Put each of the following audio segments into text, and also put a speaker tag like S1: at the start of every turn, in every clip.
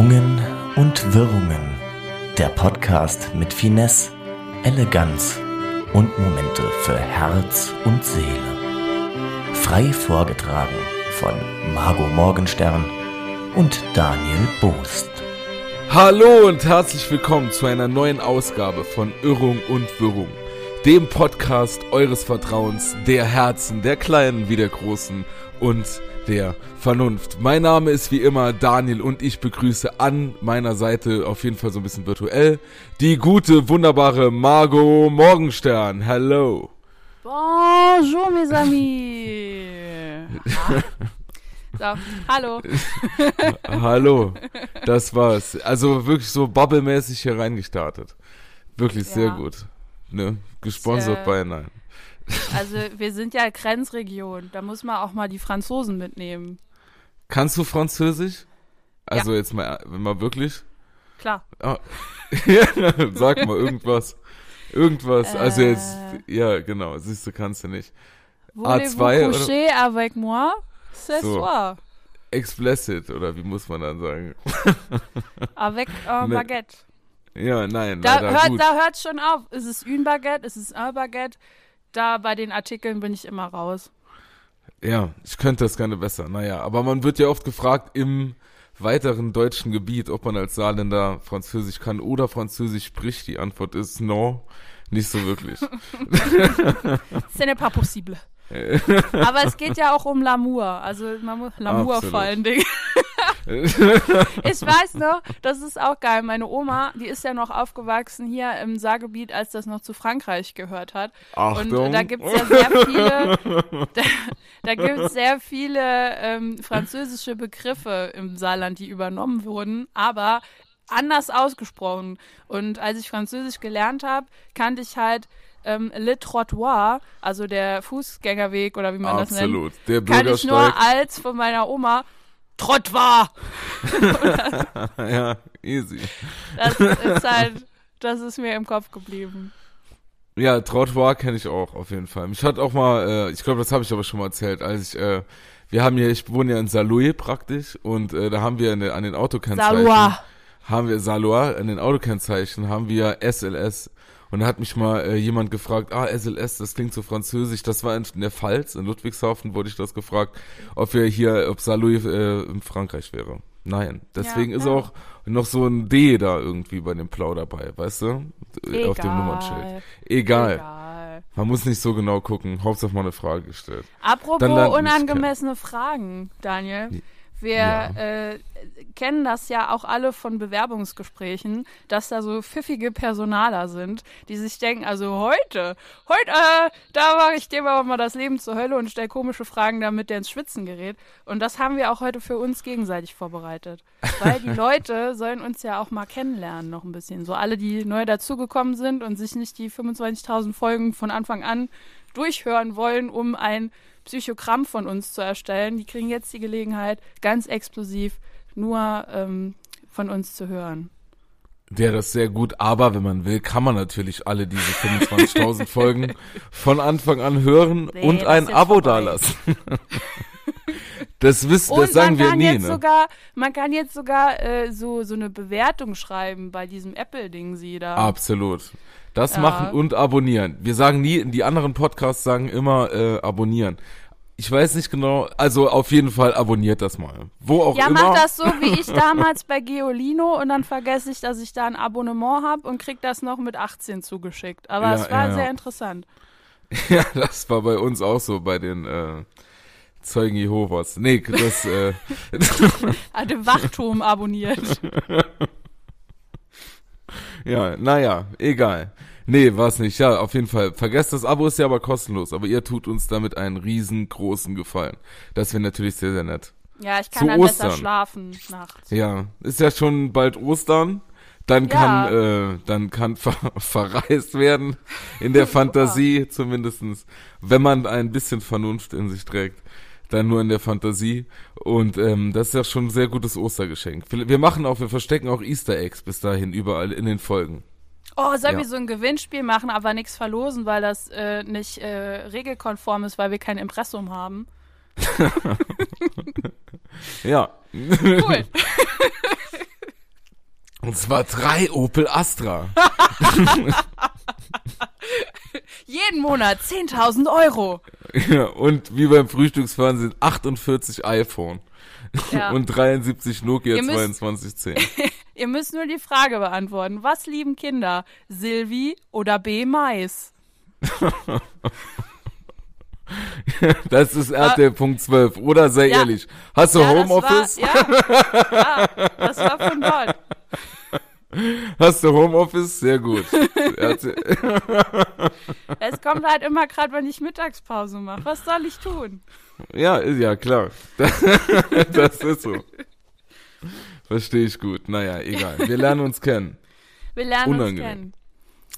S1: Schwungen und Wirrungen. Der Podcast mit Finesse, Eleganz und Momente für Herz und Seele. Frei vorgetragen von Margot Morgenstern und Daniel Boost.
S2: Hallo und herzlich willkommen zu einer neuen Ausgabe von Irrung und Wirrung, dem Podcast eures Vertrauens, der Herzen, der kleinen wie der großen und der Vernunft. Mein Name ist wie immer Daniel und ich begrüße an meiner Seite, auf jeden Fall so ein bisschen virtuell, die gute, wunderbare Margot Morgenstern. Hello.
S3: Bonjour, mes amis. So, hallo.
S2: Hallo. Das war's. Also wirklich so bubblemäßig hier reingestartet. Wirklich
S3: Ja.
S2: sehr gut. Ne? Gesponsert
S3: Sehr-
S2: bei Nein.
S3: Also wir sind ja Grenzregion, da muss man auch mal die Franzosen mitnehmen.
S2: Kannst du Französisch? Also jetzt mal, wenn mal wirklich.
S3: Klar.
S2: Ah. Ja, Sag mal irgendwas. Irgendwas. Also jetzt,
S3: Äh.
S2: ja, genau. Siehst du, kannst du nicht.
S3: Voulez-vous
S2: A2 oder-
S3: coucher avec moi ce
S2: So.
S3: soir?
S2: Explicit, oder wie muss man dann sagen?
S3: Avec
S2: Ne.
S3: Baguette.
S2: Ja, nein,
S3: Da hört, da hört schon auf. Ist es une Baguette? Ist es un Baguette? Da bei den Artikeln bin ich immer raus.
S2: Ja, ich könnte das gerne besser. Naja, aber man wird ja oft gefragt im weiteren deutschen Gebiet, ob man als Saarländer Französisch kann oder Französisch spricht. Die Antwort ist no, nicht so wirklich.
S3: Ce n'est pas possible. Aber es geht ja auch um L'amour. Also L'amour vor allen Dingen. Ich weiß noch, das ist auch geil. Meine Oma, die ist ja noch aufgewachsen hier im Saargebiet, als das noch zu Frankreich gehört hat.
S2: Achtung.
S3: Und da gibt's ja sehr viele, da, da gibt's sehr viele ähm, französische Begriffe im Saarland, die übernommen wurden, aber anders ausgesprochen. Und als ich Französisch gelernt habe, kannte ich halt ähm, Le Trottoir, also der Fußgängerweg oder wie man das nennt,
S2: Absolut. Der
S3: kann ich nur als von meiner Oma Trottoir.
S2: ja, easy.
S3: Das ist halt, das ist mir im Kopf geblieben.
S2: Ja, Trottoir kenne ich auch, auf jeden Fall. Mich hat auch mal, äh, ich glaube, das habe ich aber schon mal erzählt, als ich, äh, wir haben hier, ich wohne ja in Saarlouis praktisch und äh, da haben wir an, den- an den Autokennzeichen,
S3: Salois.
S2: haben wir Salois, an den Autokennzeichen haben wir SLS. Und da hat mich mal äh, jemand gefragt, ah, SLS, das klingt so französisch. Das war in, in der Pfalz, in Ludwigshafen wurde ich das gefragt, ob wir hier, ob Saarlouis äh, in Frankreich wäre. Nein, deswegen
S3: Ja,
S2: ist
S3: ja.
S2: auch noch so ein D da irgendwie bei dem Plau dabei, weißt du? Auf dem
S3: Egal.
S2: Nummernschild. Egal.
S3: Egal.
S2: Man muss nicht so genau gucken. Hauptsache mal eine Frage gestellt.
S3: Apropos unangemessene Fragen, Daniel. Wir
S2: Ja.
S3: äh, kennen das ja auch alle von Bewerbungsgesprächen, dass da so pfiffige Personaler sind, die sich denken, also heute, heute, äh, da mache ich dem aber mal das Leben zur Hölle und stell komische Fragen, damit der ins Schwitzen gerät. Und das haben wir auch heute für uns gegenseitig vorbereitet. Weil die Leute sollen uns ja auch mal kennenlernen noch ein bisschen. So alle, die neu dazugekommen sind und sich nicht die 25.000 Folgen von Anfang an durchhören wollen, um ein Psychogramm von uns zu erstellen, die kriegen jetzt die Gelegenheit, ganz exklusiv nur ähm, von uns zu hören.
S2: Der das sehr gut, aber wenn man will, kann man natürlich alle diese 25.000 Folgen von Anfang an hören
S3: Nee,
S2: und ein Abo dalassen. das wissen, das sagen
S3: man
S2: wir
S3: kann
S2: nie,
S3: jetzt
S2: ne?
S3: sogar, man kann jetzt sogar äh, so so eine Bewertung schreiben bei diesem Apple-Ding sie da.
S2: Absolut. Das
S3: Ja.
S2: machen und abonnieren. Wir sagen nie, die anderen Podcasts sagen immer äh, abonnieren. Ich weiß nicht genau, also auf jeden Fall abonniert das mal. Wo auch
S3: ja,
S2: immer.
S3: mach das so wie ich damals bei Geolino und dann vergesse ich, dass ich da ein Abonnement habe und krieg das noch mit 18 zugeschickt. Aber
S2: Ja,
S3: es war
S2: ja, ja.
S3: sehr interessant.
S2: Ja, das war bei uns auch so, bei den äh, Zeugen Jehovas. Nee, das, äh,
S3: Hat den Wachturm abonniert.
S2: Ja, naja, egal. Nee, war's nicht. Ja, auf jeden Fall. Vergesst das Abo ist ja aber kostenlos, aber ihr tut uns damit einen riesengroßen Gefallen. Das wäre natürlich sehr, sehr nett.
S3: Ja, ich kann
S2: Zu
S3: dann besser
S2: Ostern.
S3: schlafen nachts.
S2: Ja, ist ja schon bald Ostern. Dann
S3: Ja.
S2: kann, äh, dann kann ver verreist werden in der Fantasie zumindestens, wenn man ein bisschen Vernunft in sich trägt. Dann nur in der Fantasie. Und ähm, das ist ja schon ein sehr gutes Ostergeschenk. Wir machen auch, wir verstecken auch Easter Eggs bis dahin überall in den Folgen.
S3: Oh, sollen
S2: Ja.
S3: wir so ein Gewinnspiel machen, aber nichts verlosen, weil das äh, nicht äh, regelkonform ist, weil wir kein Impressum haben?
S2: Ja.
S3: Cool.
S2: Und zwar drei Opel Astra.
S3: Jeden Monat 10.000 Euro.
S2: Ja, und wie beim Frühstücksfernsehen 48 iPhone.
S3: Ja.
S2: Und 73 Nokia
S3: Ihr müsst-
S2: 2210.
S3: Ihr müsst nur die Frage beantworten. Was lieben Kinder? Silvi oder B. Mais?
S2: Das ist RTL Punkt 12. Oder sei
S3: Ja.
S2: ehrlich. Hast du
S3: Ja,
S2: Homeoffice?
S3: War, ja, ja, das war von dort.
S2: Hast du Homeoffice? Sehr gut.
S3: Es kommt halt immer gerade, wenn ich Mittagspause mache. Was soll ich tun?
S2: ja, ja klar. Das ist so. Verstehe ich gut. Naja, egal. Wir lernen uns kennen.
S3: Wir lernen uns
S2: Unangenehm.
S3: kennen.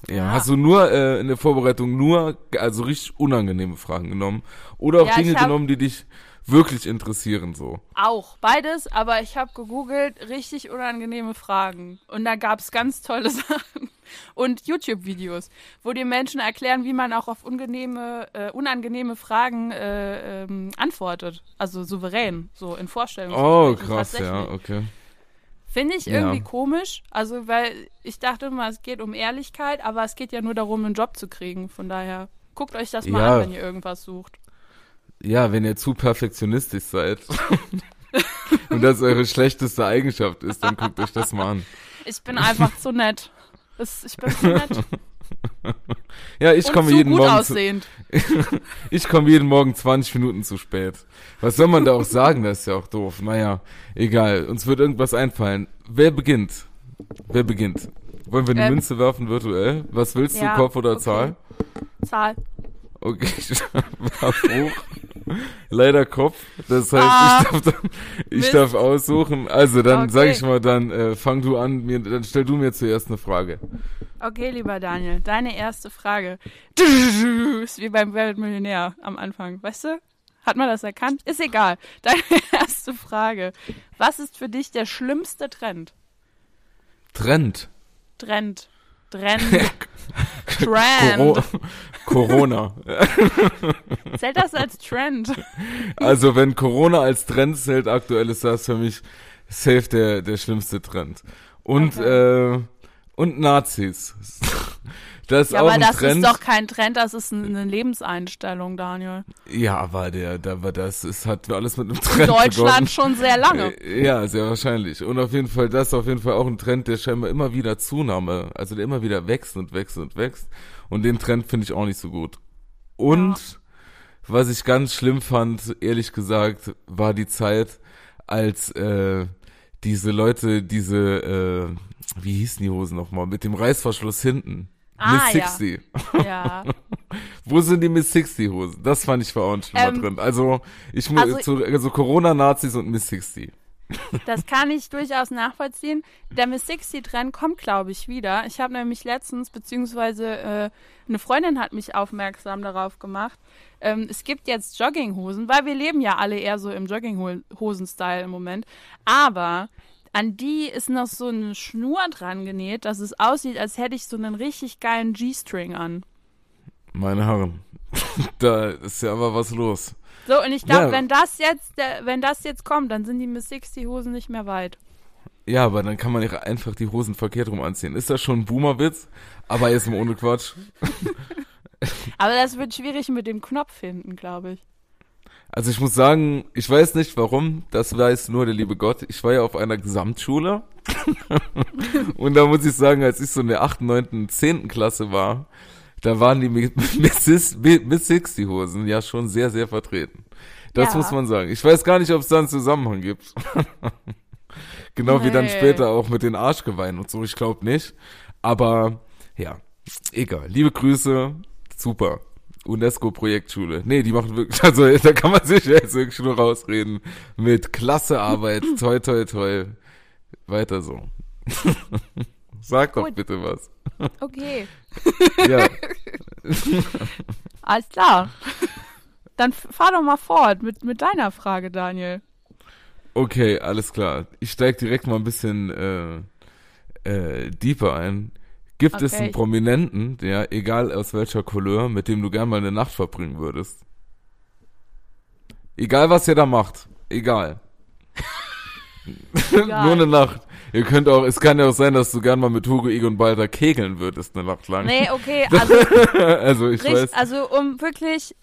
S2: Ja,
S3: Ja.
S2: hast du nur äh, in der Vorbereitung nur, also richtig unangenehme Fragen genommen? Oder auch
S3: Ja,
S2: Dinge
S3: hab-
S2: genommen, die dich wirklich interessieren so?
S3: Auch beides, aber ich habe gegoogelt, richtig unangenehme Fragen. Und da gab es ganz tolle Sachen. Und YouTube-Videos, wo die Menschen erklären, wie man auch auf unangenehme, äh, unangenehme Fragen äh, ähm, antwortet. Also souverän, so in
S2: Oh,
S3: Vorstellungsgesprächen.
S2: krass, ja, okay.
S3: Finde ich
S2: Ja.
S3: irgendwie komisch. Also, weil ich dachte immer, es geht um Ehrlichkeit, aber es geht ja nur darum, einen Job zu kriegen. Von daher, guckt euch das mal
S2: Ja.
S3: an, wenn ihr irgendwas sucht.
S2: Ja, wenn ihr zu perfektionistisch seid und das eure schlechteste Eigenschaft ist, dann guckt euch das mal an.
S3: Ich bin einfach zu nett. Ich bin zu nett.
S2: Ja, ich komme
S3: zu
S2: jeden Morgen zu,
S3: aussehend.
S2: ich komme jeden Morgen 20 Minuten zu spät. Was soll man da auch sagen? Das ist ja auch doof. Naja, egal. Uns wird irgendwas einfallen. Wer beginnt? Wer beginnt? Wollen wir eine
S3: Ähm,
S2: Münze werfen virtuell? Was willst
S3: ja,
S2: du, Kopf oder
S3: okay.
S2: Zahl?
S3: Zahl.
S2: Okay, ich warf hoch. Leider Kopf. Das heißt,
S3: Ah,
S2: ich, darf, dann, ich darf aussuchen. Also, dann sag
S3: Okay.
S2: ich mal, dann äh, fang du an, mir, dann stell du mir zuerst eine Frage.
S3: Okay, lieber Daniel, deine erste Frage. Ist wie beim Wer Millionär am Anfang, weißt du? Hat man das erkannt? Ist egal. Deine erste Frage. Was ist für dich der schlimmste Trend?
S2: Trend.
S3: Trend. Trend. Trend.
S2: Coro Corona.
S3: Zählt das als Trend?
S2: Also, wenn Corona als Trend zählt, aktuell ist das für mich safe der, der schlimmste Trend. Und, äh, und Nazis. Das ist
S3: Ja,
S2: auch
S3: aber
S2: ein
S3: das
S2: Trend.
S3: ist doch kein Trend, das ist eine Lebenseinstellung, Daniel.
S2: ja, aber der, der, aber das ist, hat alles mit einem
S3: In
S2: Trend
S3: Deutschland
S2: begonnen.
S3: schon sehr lange.
S2: Äh, Ja, sehr wahrscheinlich. Und auf jeden Fall, das ist auf jeden Fall auch ein Trend, der scheinbar immer wieder Zunahme, also der immer wieder wächst und wächst und wächst. Und den Trend finde ich auch nicht so gut. Und was ich ganz schlimm fand, ehrlich gesagt, war die Zeit, als äh, diese Leute, diese, äh, wie hießen die Hosen nochmal, mit dem Reißverschluss hinten.
S3: Ah,
S2: Miss
S3: ja.
S2: 60.
S3: Ja.
S2: Wo sind die Miss 60 Hosen? Das fand ich war auch schlimmer
S3: Ähm,
S2: Trend. Also, ich muss,
S3: also-
S2: zu, also Corona-Nazis und Miss 60.
S3: Das kann ich durchaus nachvollziehen. Der Miss 60-Trend kommt, glaube ich, wieder. Ich habe nämlich letztens, beziehungsweise äh, eine Freundin hat mich aufmerksam darauf gemacht. Ähm, es gibt jetzt Jogginghosen, weil wir leben ja alle eher so im Jogginghosen-Style im Moment. Aber an die ist noch so eine Schnur dran genäht, dass es aussieht, als hätte ich so einen richtig geilen G-String an.
S2: Meine Herren, da ist ja aber was los.
S3: So, und ich glaube,
S2: Ja.
S3: wenn das jetzt, wenn das jetzt kommt, dann sind die Miss 60-Hosen nicht mehr weit.
S2: Ja, aber dann kann man ja einfach die Hosen verkehrt rum anziehen. Ist das schon ein Boomerwitz? Aber jetzt mal ohne Quatsch.
S3: Aber das wird schwierig mit dem Knopf hinten, glaube ich.
S2: Also ich muss sagen, ich weiß nicht warum, das weiß nur der liebe Gott. Ich war ja auf einer Gesamtschule. Und da muss ich sagen, als ich so in der 8., 9., 10. Klasse war, da waren die Mi- Miss, Miss 60 Hosen ja schon sehr, sehr vertreten. Das
S3: Ja.
S2: muss man sagen. Ich weiß gar nicht, ob es da einen Zusammenhang gibt. genau wie dann
S3: Nee.
S2: später auch mit den Arschgeweihen und so. Ich glaube nicht. Aber ja, egal. Liebe Grüße, super. UNESCO-Projektschule. Nee, die machen wirklich, also da kann man sich jetzt wirklich nur rausreden. Mit klasse Arbeit, toi, toi, toi. Weiter so. Sag doch
S3: Gut.
S2: bitte was.
S3: Okay,
S2: Ja,
S3: alles klar. Dann fahr doch mal fort mit, mit deiner Frage, Daniel.
S2: okay, alles klar. Ich steig direkt mal ein bisschen äh, äh, deeper ein. Gibt es
S3: Okay.
S2: einen Prominenten, der, egal aus welcher Couleur, mit dem du gern mal eine Nacht verbringen würdest? Egal, was ihr da macht. Egal.
S3: Egal.
S2: Nur eine Nacht. Ihr könnt auch, es kann ja auch sein, dass du gern mal mit Hugo Egon Balder kegeln würdest eine Nacht lang.
S3: Nee, okay, also,
S2: also ich
S3: richt,
S2: weiß.
S3: also um wirklich,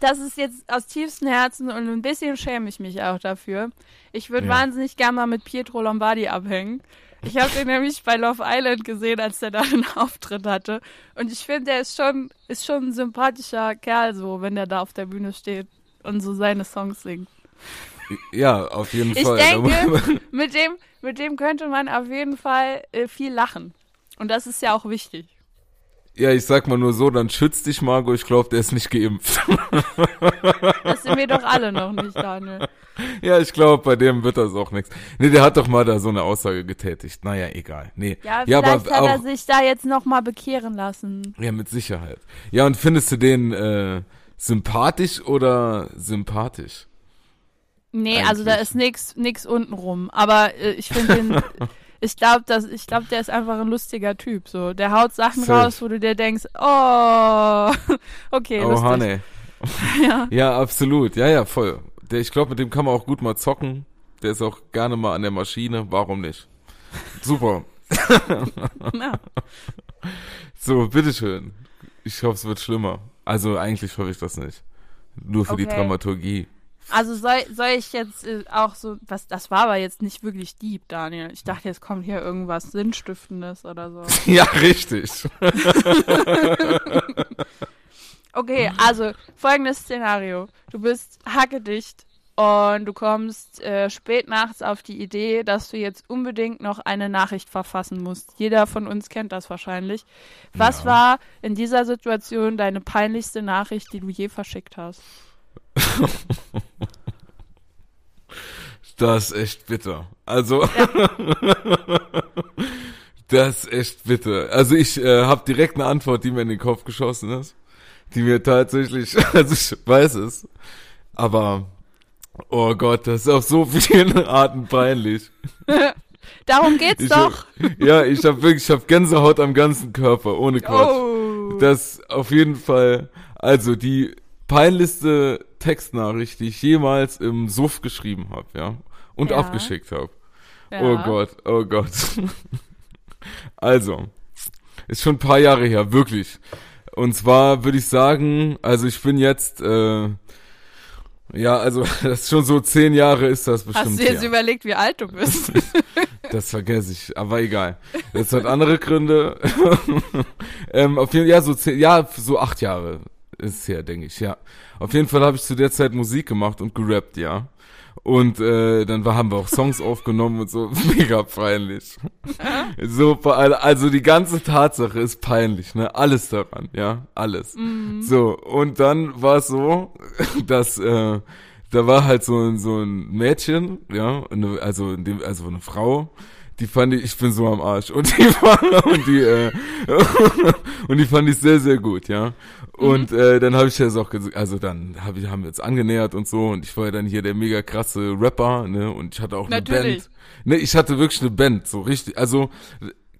S3: das ist jetzt aus tiefstem Herzen und ein bisschen schäme ich mich auch dafür. Ich würde
S2: Ja.
S3: wahnsinnig gern mal mit Pietro Lombardi abhängen. Ich habe den nämlich bei Love Island gesehen, als der da einen Auftritt hatte. Und ich finde, der ist schon, ist schon ein sympathischer Kerl, so, wenn der da auf der Bühne steht und so seine Songs singt.
S2: Ja, auf jeden
S3: Ich
S2: Fall.
S3: denke, mit dem, mit dem könnte man auf jeden Fall äh, viel lachen. Und das ist ja auch wichtig.
S2: Ja, ich sag mal nur so, dann schütz dich, Margot. Ich glaube, der ist nicht geimpft.
S3: Das sind wir doch alle noch nicht, Daniel.
S2: ja, ich glaube, bei dem wird das auch nichts. Nee, der hat doch mal da so eine Aussage getätigt. Naja, egal. Nee.
S3: Ja,
S2: ja
S3: vielleicht
S2: aber
S3: hat er
S2: auch,
S3: sich da jetzt noch mal bekehren lassen.
S2: ja, mit Sicherheit. Ja, und findest du den äh, sympathisch oder sympathisch?
S3: Nee, also da
S2: Eigentlich.
S3: ist nix, nix untenrum. Aber äh, ich finde den, ich glaube, dass, ich glaube, der ist einfach ein lustiger Typ. So, der haut Sachen
S2: Safe.
S3: raus, wo du dir denkst, oh, okay,
S2: oh,
S3: lustig.
S2: Honey.
S3: Ja.
S2: Ja, absolut. Ja, ja, voll. Der, ich glaube, mit dem kann man auch gut mal zocken. Der ist auch gerne mal an der Maschine. Warum nicht? Super.
S3: Ja.
S2: So, bitteschön. Ich hoffe, es wird schlimmer. Also eigentlich hoffe ich das nicht. Nur für die
S3: Okay.
S2: Dramaturgie.
S3: Also soll, soll ich jetzt äh, auch so, was, das war aber jetzt nicht wirklich deep, Daniel. Ich dachte, jetzt kommt hier irgendwas Sinnstiftendes oder so.
S2: Ja, richtig.
S3: Okay, also folgendes Szenario. Du bist hackedicht und du kommst äh, spät nachts auf die Idee, dass du jetzt unbedingt noch eine Nachricht verfassen musst. Jeder von uns kennt das wahrscheinlich. Was
S2: Ja.
S3: war in dieser Situation deine peinlichste Nachricht, die du je verschickt hast?
S2: Das ist echt bitter. Also, das ist echt bitter. Also ich äh, habe direkt eine Antwort, die mir in den Kopf geschossen ist. Die mir tatsächlich, also ich weiß es, aber, oh Gott, das ist auf so vielen Arten peinlich.
S3: Darum geht's
S2: Ich
S3: doch.
S2: Hab, ja, ich habe wirklich, ich habe Gänsehaut am ganzen Körper, ohne Quatsch.
S3: Oh.
S2: Das auf jeden Fall, also die peinlichste Textnachricht, die ich jemals im Suff geschrieben habe, ja, und
S3: Ja.
S2: abgeschickt habe.
S3: Ja.
S2: Oh Gott, oh Gott. also, ist schon ein paar Jahre her, wirklich. Und zwar würde ich sagen, also ich bin jetzt, äh, ja, also das ist schon so zehn Jahre ist das bestimmt.
S3: Hast du jetzt
S2: her.
S3: überlegt, wie alt du bist?
S2: Das vergesse ich, aber egal. Das hat andere Gründe. ähm, auf jeden Fall, ja, so zehn, ja, so acht Jahre ist es her, denke ich, ja. Auf jeden Fall habe ich zu der Zeit Musik gemacht und gerappt, ja. Und äh, dann war, haben wir auch Songs aufgenommen und so, mega peinlich. so, also die ganze Tatsache ist peinlich, ne? Alles daran, ja, alles. So, und dann war es so, dass äh, da war halt so ein, so ein Mädchen, ja, also, in dem, also eine Frau, die fand ich, ich bin so am Arsch. Und die war, und die, äh, und die fand ich sehr, sehr gut, ja. Und äh, dann habe ich das auch gesagt, also dann hab ich, haben wir uns angenähert und so und ich war ja dann hier der mega krasse Rapper, ne? Und ich hatte auch eine
S3: Natürlich.
S2: Band. Ne, ich hatte wirklich eine Band, so richtig. Also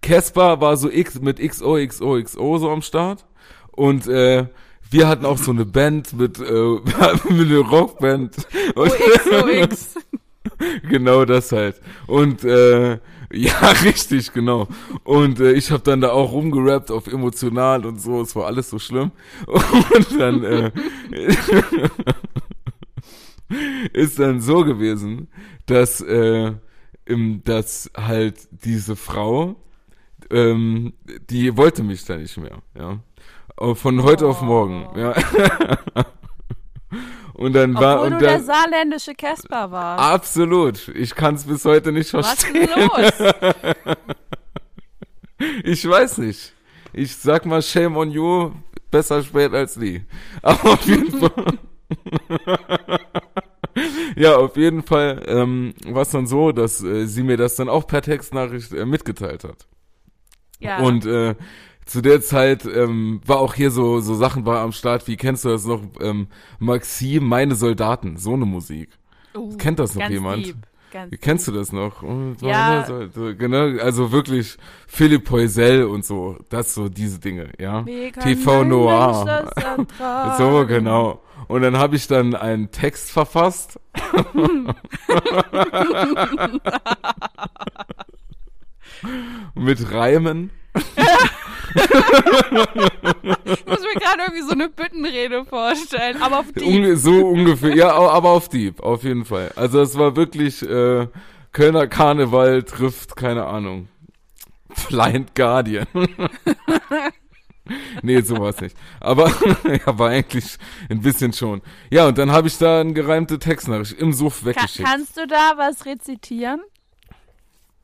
S2: Casper war so X mit XOXOXO so am Start. Und äh, wir hatten auch so eine Band mit, äh, mit einer Rockband. Und
S3: OX, OX.
S2: genau das halt. Und äh, ja, richtig, genau. Und äh, ich habe dann da auch rumgerappt auf emotional und so. Es war alles so schlimm. Und dann äh, ist dann so gewesen, dass äh, im, dass halt diese Frau, ähm, die wollte mich dann nicht mehr, ja. Aber Von heute auf morgen, ja. Und dann war
S3: Obwohl
S2: und
S3: du der saarländische Casper warst.
S2: Absolut. Ich kann es bis heute nicht
S3: Was
S2: verstehen.
S3: ist los?
S2: Ich weiß nicht. Ich sag mal Shame on you, besser spät als nie. Aber auf jeden Fall. ja, auf jeden Fall ähm, war es dann so, dass äh, sie mir das dann auch per Textnachricht äh, mitgeteilt hat.
S3: Ja.
S2: Und äh, zu der Zeit ähm, war auch hier so so Sachen war am Start, wie kennst du das noch? Ähm, Maxim, meine Soldaten, so eine Musik.
S3: Uh,
S2: kennt das noch jemand?
S3: Deep, ganz
S2: Kennst du das noch? Und
S3: Ja.
S2: genau, also wirklich Philipp Poisel und so, das so diese Dinge, ja. TV Noir. So genau. Und dann habe ich dann einen Text verfasst. mit Reimen.
S3: Ich muss mir gerade irgendwie so eine Büttenrede vorstellen, aber auf die.
S2: Unge so ungefähr, ja, aber auf Dieb, auf jeden Fall. Also es war wirklich äh, Kölner Karneval trifft, keine Ahnung, Blind Guardian. nee, so war's nicht. Aber ja, war eigentlich ein bisschen schon. Ja, und dann habe ich da eine gereimte Textnachricht im Suff
S3: Ka
S2: weggeschickt.
S3: kannst du da was rezitieren?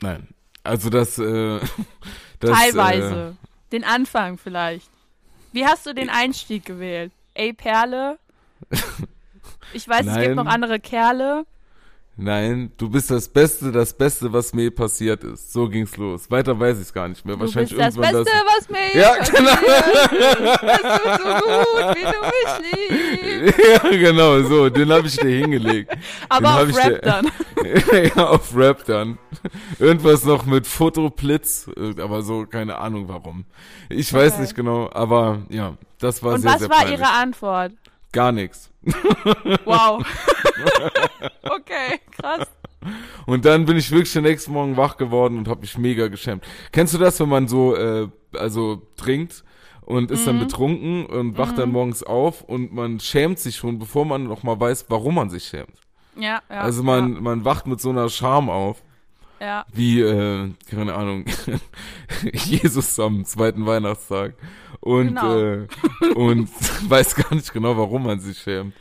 S2: Nein, also das, äh, das
S3: Teilweise. Den Anfang vielleicht. Wie hast du den Einstieg gewählt? Ey, Perle? Ich weiß, es gibt
S2: Nein.
S3: noch andere Kerle.
S2: Nein, du bist das Beste, das Beste, was mir passiert ist. So ging's los. Weiter weiß ich's gar nicht mehr.
S3: Du
S2: Wahrscheinlich
S3: bist das Beste, was mir
S2: Ja,
S3: passiert ist. Das tut so gut, wie du mich liebst.
S2: ja, genau, so, den habe ich dir hingelegt.
S3: Aber
S2: hab
S3: auf Rap
S2: dir-
S3: dann.
S2: ja, auf Rap dann. Irgendwas noch mit Fotoblitz, äh, aber so, keine Ahnung warum. Ich weiß
S3: Okay.
S2: nicht genau, aber ja, das war
S3: Und
S2: sehr,
S3: was
S2: sehr
S3: war
S2: peinlich.
S3: ihre Antwort?
S2: Gar nichts.
S3: Wow. okay, krass.
S2: Und dann bin ich wirklich den nächsten Morgen wach geworden und habe mich mega geschämt. Kennst du das, wenn man so, äh, also trinkt und ist
S3: Mhm.
S2: dann betrunken und wacht dann morgens auf und man schämt sich schon, bevor man noch mal weiß, warum man sich schämt.
S3: Ja, ja.
S2: also man, man wacht mit so einer Scham auf.
S3: Ja,
S2: wie, äh, keine Ahnung, Jesus am zweiten Weihnachtstag. Und,
S3: Genau.
S2: äh, und weiß gar nicht genau, warum man sich schämt.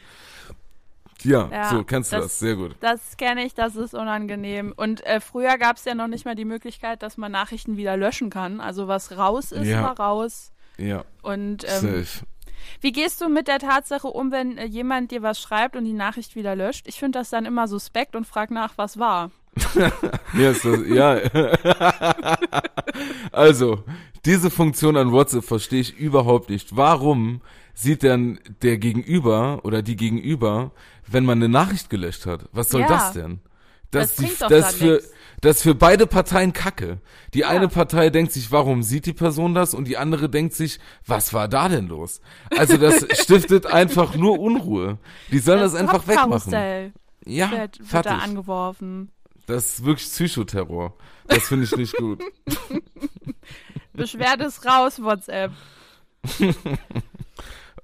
S2: Ja,
S3: Ja,
S2: so, kennst du das,
S3: das-
S2: sehr gut.
S3: das kenne ich, das ist unangenehm. Und äh, früher gab es ja noch nicht mal die Möglichkeit, dass man Nachrichten wieder löschen kann. Also was raus ist,
S2: Ja.
S3: war raus.
S2: Ja,
S3: Und ähm,
S2: safe.
S3: wie gehst du mit der Tatsache um, wenn äh, jemand dir was schreibt und die Nachricht wieder löscht? Ich finde das dann immer suspekt und frag nach, was war.
S2: Ja, ist das, ja. also, diese Funktion an WhatsApp verstehe ich überhaupt nicht. Warum sieht dann der Gegenüber oder die Gegenüber, wenn man eine Nachricht gelöscht hat? Was soll
S3: Ja.
S2: das denn?
S3: Das
S2: die,
S3: bringt doch
S2: das für
S3: nix.
S2: das für beide Parteien Kacke. Die
S3: Ja.
S2: eine Partei denkt sich, warum sieht die Person das? Und die andere denkt sich, was war da denn los? Also das stiftet einfach nur Unruhe. Die sollen das, einfach wegmachen. Ja,
S3: wird, wird
S2: fertig.
S3: da angeworfen.
S2: Das ist wirklich Psychoterror. Das finde ich nicht gut.
S3: Beschwerde es raus, WhatsApp.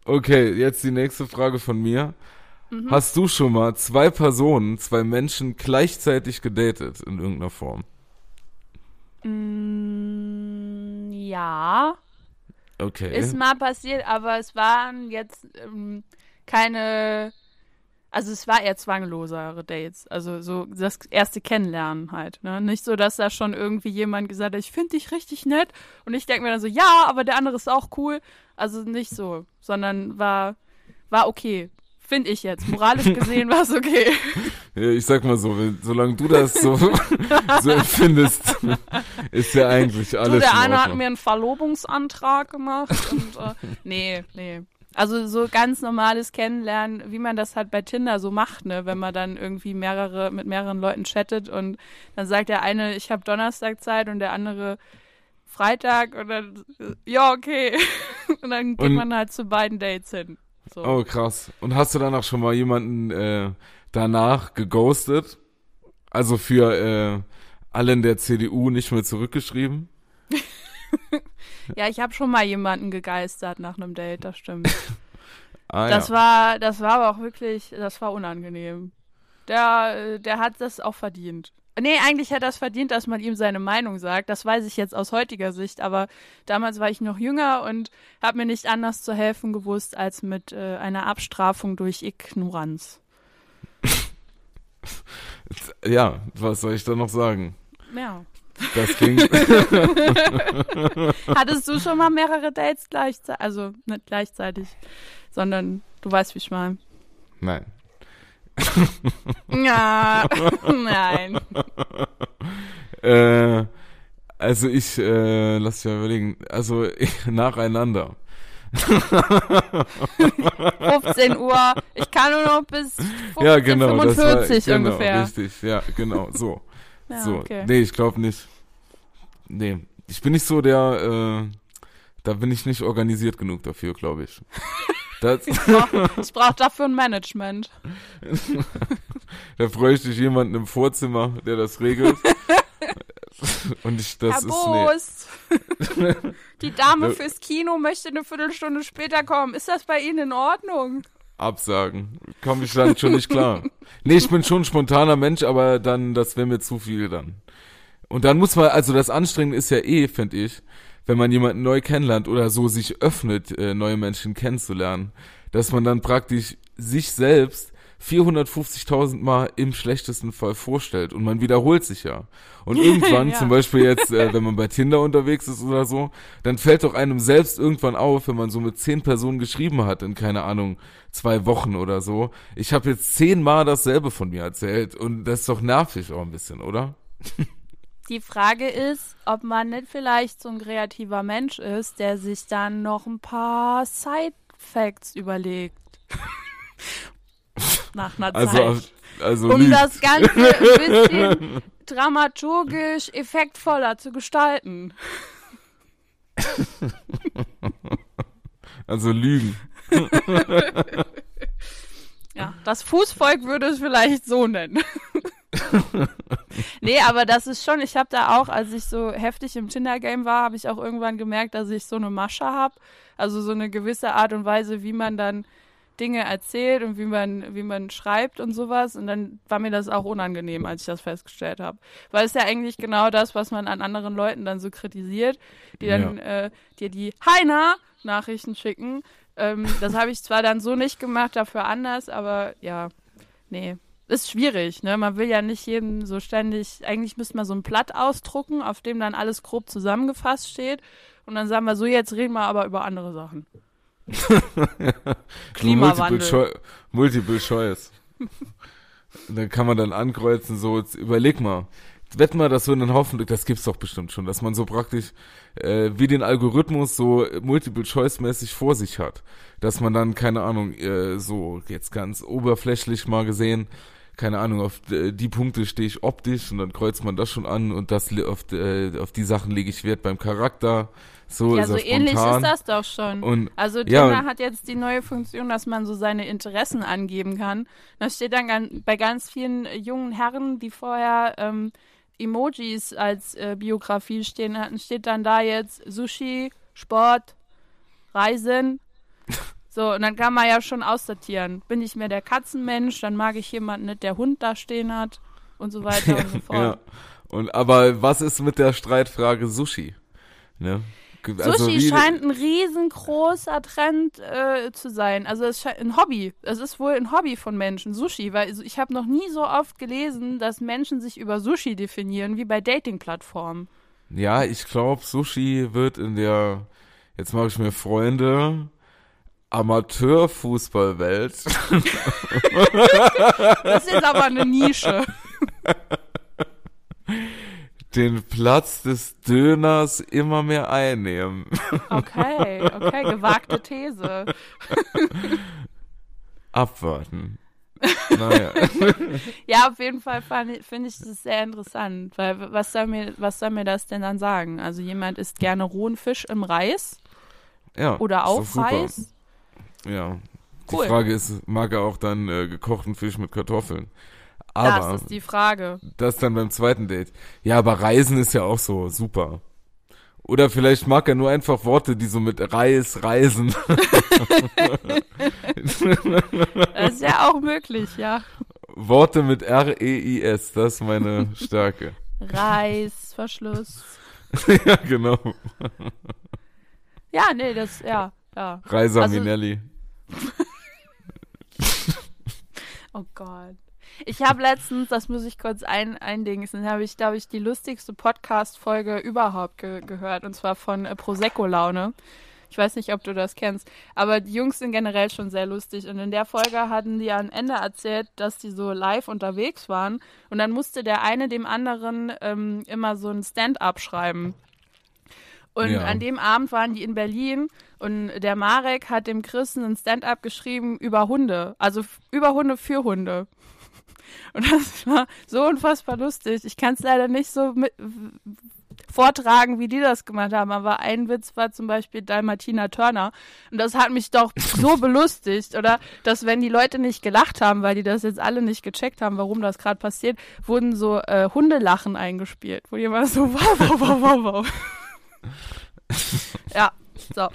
S2: Okay, jetzt die nächste Frage von mir.
S3: Mhm.
S2: Hast du schon mal zwei Personen, zwei Menschen gleichzeitig gedatet in irgendeiner Form?
S3: Mm, ja,
S2: Okay.
S3: ist mal passiert, aber es waren jetzt ähm, keine, also es war eher zwanglosere Dates. Also so das erste Kennenlernen halt. Ne? Nicht so, dass da schon irgendwie jemand gesagt hat, ich finde dich richtig nett. Und ich denke mir dann so, ja, aber der andere ist auch cool. Also nicht so, sondern war, war okay. Finde ich jetzt. Moralisch gesehen war es okay.
S2: Ja, ich sag mal so, wenn, solange du das so, so empfindest, ist ja eigentlich alles
S3: der
S2: in
S3: eine hat mir einen Verlobungsantrag gemacht und äh, nee, nee. Also so ganz normales Kennenlernen, wie man das halt bei Tinder so macht, ne, wenn man dann irgendwie mehrere mit mehreren Leuten chattet und dann sagt der eine, ich habe Donnerstag Zeit und der andere Freitag und dann ja, okay. Und dann geht
S2: Und-
S3: man halt zu beiden Dates hin. So.
S2: Oh, krass. Und hast du danach schon mal jemanden äh, danach geghostet? Also für äh, alle in der CDU nicht mehr zurückgeschrieben?
S3: Ja, ich habe schon mal jemanden gegeistert nach einem Date, das stimmt.
S2: Ah,
S3: Das
S2: ja.
S3: war, das war aber auch wirklich, das war unangenehm. Der, der hat das auch verdient. Nee, eigentlich hat er es verdient, dass man ihm seine Meinung sagt. Das weiß ich jetzt aus heutiger Sicht, aber damals war ich noch jünger und habe mir nicht anders zu helfen gewusst als mit äh, einer Abstrafung durch Ignoranz.
S2: ja, was soll ich da noch sagen?
S3: Ja.
S2: Das klingt.
S3: Hattest du schon mal mehrere Dates gleichzeitig? Also nicht gleichzeitig, sondern du weißt, wie ich meine.
S2: Nein.
S3: Ja, nein.
S2: Äh, also ich, äh, lass mich mal überlegen. Also ich, nacheinander.
S3: 15 Uhr. Ich kann nur noch bis 15,
S2: ja, genau. das war,
S3: 45
S2: genau,
S3: ungefähr.
S2: Richtig, ja, genau, so.
S3: Ja,
S2: so.
S3: okay.
S2: Nee, ich glaube nicht. Nee. Ich bin nicht so der, äh, da bin ich nicht organisiert genug dafür, glaube ich. Das,
S3: Ich brauche brauch dafür ein Management.
S2: da bräuchte ich jemanden im Vorzimmer, der das regelt. Und ich, das
S3: Herr
S2: ist, nee.
S3: Boos, die Dame fürs Kino möchte eine Viertelstunde später kommen. Ist das bei Ihnen in Ordnung?
S2: Absagen. Komme ich dann schon nicht klar. Nee, ich bin schon ein spontaner Mensch, aber dann, das wäre mir zu viel dann. Und dann muss man, also das Anstrengende ist ja eh, finde ich, wenn man jemanden neu kennenlernt oder so sich öffnet, äh, neue Menschen kennenzulernen, dass man dann praktisch sich selbst 450.000 Mal im schlechtesten Fall vorstellt und man wiederholt sich ja. Und irgendwann,
S3: Ja.
S2: zum Beispiel jetzt, äh, wenn man bei Tinder unterwegs ist oder so, dann fällt doch einem selbst irgendwann auf, wenn man so mit zehn Personen geschrieben hat in, keine Ahnung, zwei Wochen oder so. Ich habe jetzt zehnmal dasselbe von mir erzählt und das ist doch nervig auch ein bisschen, oder?
S3: Die Frage ist, ob man nicht vielleicht so ein kreativer Mensch ist, der sich dann noch ein paar Side-Facts überlegt. Nach einer
S2: Also,
S3: Zeit.
S2: also
S3: um
S2: lügt.
S3: das Ganze ein bisschen dramaturgisch effektvoller zu gestalten.
S2: also lügen.
S3: Ja, das Fußvolk würde es vielleicht so nennen. nee, aber das ist schon, ich habe da auch, als ich so heftig im Tinder-Game war, habe ich auch irgendwann gemerkt, dass ich so eine Masche habe. Also so eine gewisse Art und Weise, wie man dann Dinge erzählt und wie man, wie man schreibt und sowas. Und dann war mir das auch unangenehm, als ich das festgestellt habe. Weil es ja eigentlich genau das, was man an anderen Leuten dann so kritisiert, die dann äh, dir die Heiner Nachrichten schicken. Ähm, das habe ich zwar dann so nicht gemacht, dafür anders, aber ja, nee. Ist schwierig, ne? Man will ja nicht jedem so ständig, eigentlich müsste man so ein Blatt ausdrucken, auf dem dann alles grob zusammengefasst steht. Und dann sagen wir so, jetzt reden wir aber über andere Sachen. Klimawandel.
S2: Multiple, Multiple Choice. dann kann man dann ankreuzen, so, jetzt überleg mal. Wett mal, dass so einen Haufen, das gibt's doch bestimmt schon, dass man so praktisch äh, wie den Algorithmus so Multiple-Choice-mäßig vor sich hat. Dass man dann, keine Ahnung, äh, so jetzt ganz oberflächlich mal gesehen, keine Ahnung, auf äh, die Punkte stehe ich optisch und dann kreuzt man das schon an und das auf, äh, auf die Sachen lege ich Wert beim Charakter. So
S3: ja, so ähnlich ist das doch schon.
S2: Und
S3: Also
S2: ja,
S3: Tinder
S2: und-
S3: hat jetzt die neue Funktion, dass man so seine Interessen angeben kann. Das steht dann bei ganz vielen äh, jungen Herren, die vorher ähm, Emojis als äh, Biografie stehen hatten, steht dann da jetzt Sushi, Sport, Reisen. So, und dann kann man ja schon aussortieren. Bin ich mehr der Katzenmensch, dann mag ich jemanden nicht, der Hund da stehen hat und so weiter und so fort.
S2: Ja. Und aber was ist mit der Streitfrage Sushi? Ne? Also
S3: Sushi scheint ein riesengroßer Trend äh, zu sein. Also es scheint ein Hobby. Es ist wohl ein Hobby von Menschen, Sushi, weil ich habe noch nie so oft gelesen, dass Menschen sich über Sushi definieren wie bei Dating-Plattformen.
S2: Ja, ich glaube, Sushi wird in der, jetzt mache ich mir Freunde, Amateurfußballwelt
S3: Das ist aber eine Nische.
S2: den Platz des Döners immer mehr einnehmen.
S3: Okay, okay, gewagte These.
S2: Abwarten. Naja.
S3: Ja, auf jeden Fall finde ich das sehr interessant, weil was soll mir was soll mir das denn dann sagen? Also jemand isst gerne rohen Fisch im Reis
S2: Ja.
S3: oder auf. Reis?
S2: Ja. Die
S3: Cool.
S2: Frage ist, mag er auch dann äh, gekochten Fisch mit Kartoffeln? Aber
S3: das ist die Frage.
S2: Das dann beim zweiten Date. Ja, aber Reisen ist ja auch so super. Oder vielleicht mag er nur einfach Worte, die so mit Reis, Reisen.
S3: Das ist ja auch möglich, ja.
S2: Worte mit R-E-I-S, das ist meine Stärke.
S3: Reißverschluss.
S2: ja, genau.
S3: Ja, nee, das, ja, ja.
S2: Reiser
S3: Also-
S2: Minelli.
S3: Oh Gott. Ich habe letztens, das muss ich kurz ein, eindingsen, habe ich, glaube ich, die lustigste Podcast-Folge überhaupt ge gehört. Und zwar von äh, Prosecco-Laune. Ich weiß nicht, ob du das kennst. Aber die Jungs sind generell schon sehr lustig. Und in der Folge hatten die am Ende erzählt, dass die so live unterwegs waren. Und dann musste der eine dem anderen ähm, immer so ein Stand-up schreiben. Und
S2: Ja.
S3: an dem Abend waren die in Berlin und der Marek hat dem Chris einen Stand-up geschrieben über Hunde. Also über Hunde für Hunde. Und das war so unfassbar lustig. Ich kann es leider nicht so mit, vortragen, wie die das gemacht haben. Aber ein Witz war zum Beispiel Dalmatina Turner. Und das hat mich doch so belustigt, oder? Dass wenn die Leute nicht gelacht haben, weil die das jetzt alle nicht gecheckt haben, warum das gerade passiert, wurden so äh, Hundelachen eingespielt, wo jemand so wow, wow, wow, wow, wow. ja, so.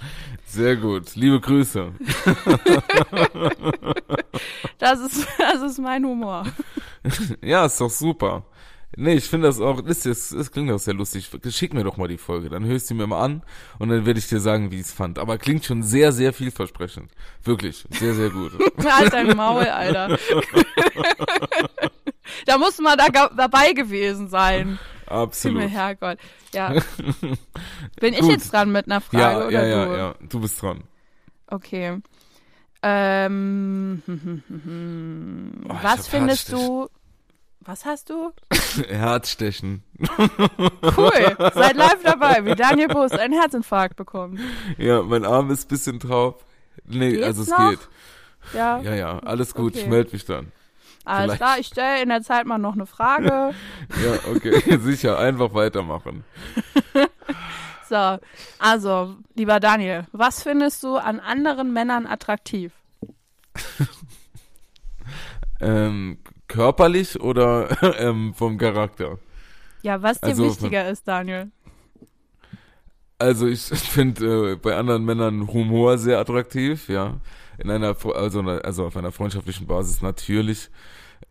S2: Sehr gut. Liebe Grüße.
S3: Das ist, das ist mein Humor.
S2: Ja, ist doch super. Nee, ich finde das auch, das, das, das klingt auch sehr lustig. Schick mir doch mal die Folge, dann hörst du mir mal an und dann werde ich dir sagen, wie ich es fand. Aber klingt schon sehr, sehr vielversprechend. Wirklich, sehr, sehr gut.
S3: halt dein Maul, Alter. da muss man da ga- dabei gewesen sein.
S2: Absolut.
S3: Himmel, Herrgott. Ja. Bin ich jetzt dran mit einer Frage
S2: Ja, ja, ja,
S3: du?
S2: ja. Du bist dran.
S3: Okay. Ähm,
S2: Oh, ich
S3: was findest du? Was hast du?
S2: Herzstechen.
S3: Cool. Seid live dabei, wie Daniel Bus einen Herzinfarkt bekommt.
S2: Ja, mein Arm ist ein bisschen taub. Nee,
S3: Geht's
S2: also es
S3: noch?
S2: geht.
S3: Ja,
S2: Ja, ja, alles gut. Ich
S3: Okay.
S2: melde mich dann.
S3: Alles klar. Ich stelle in der Zeit mal noch eine Frage.
S2: Ja, okay, sicher. Einfach weitermachen.
S3: So, also, lieber Daniel, was findest du an anderen Männern attraktiv?
S2: Ähm, körperlich oder ähm, vom Charakter?
S3: Ja, was dir
S2: Also,
S3: wichtiger ist, Daniel.
S2: Also ich finde äh, bei anderen Männern Humor sehr attraktiv, ja. In einer, also, also auf einer freundschaftlichen Basis natürlich.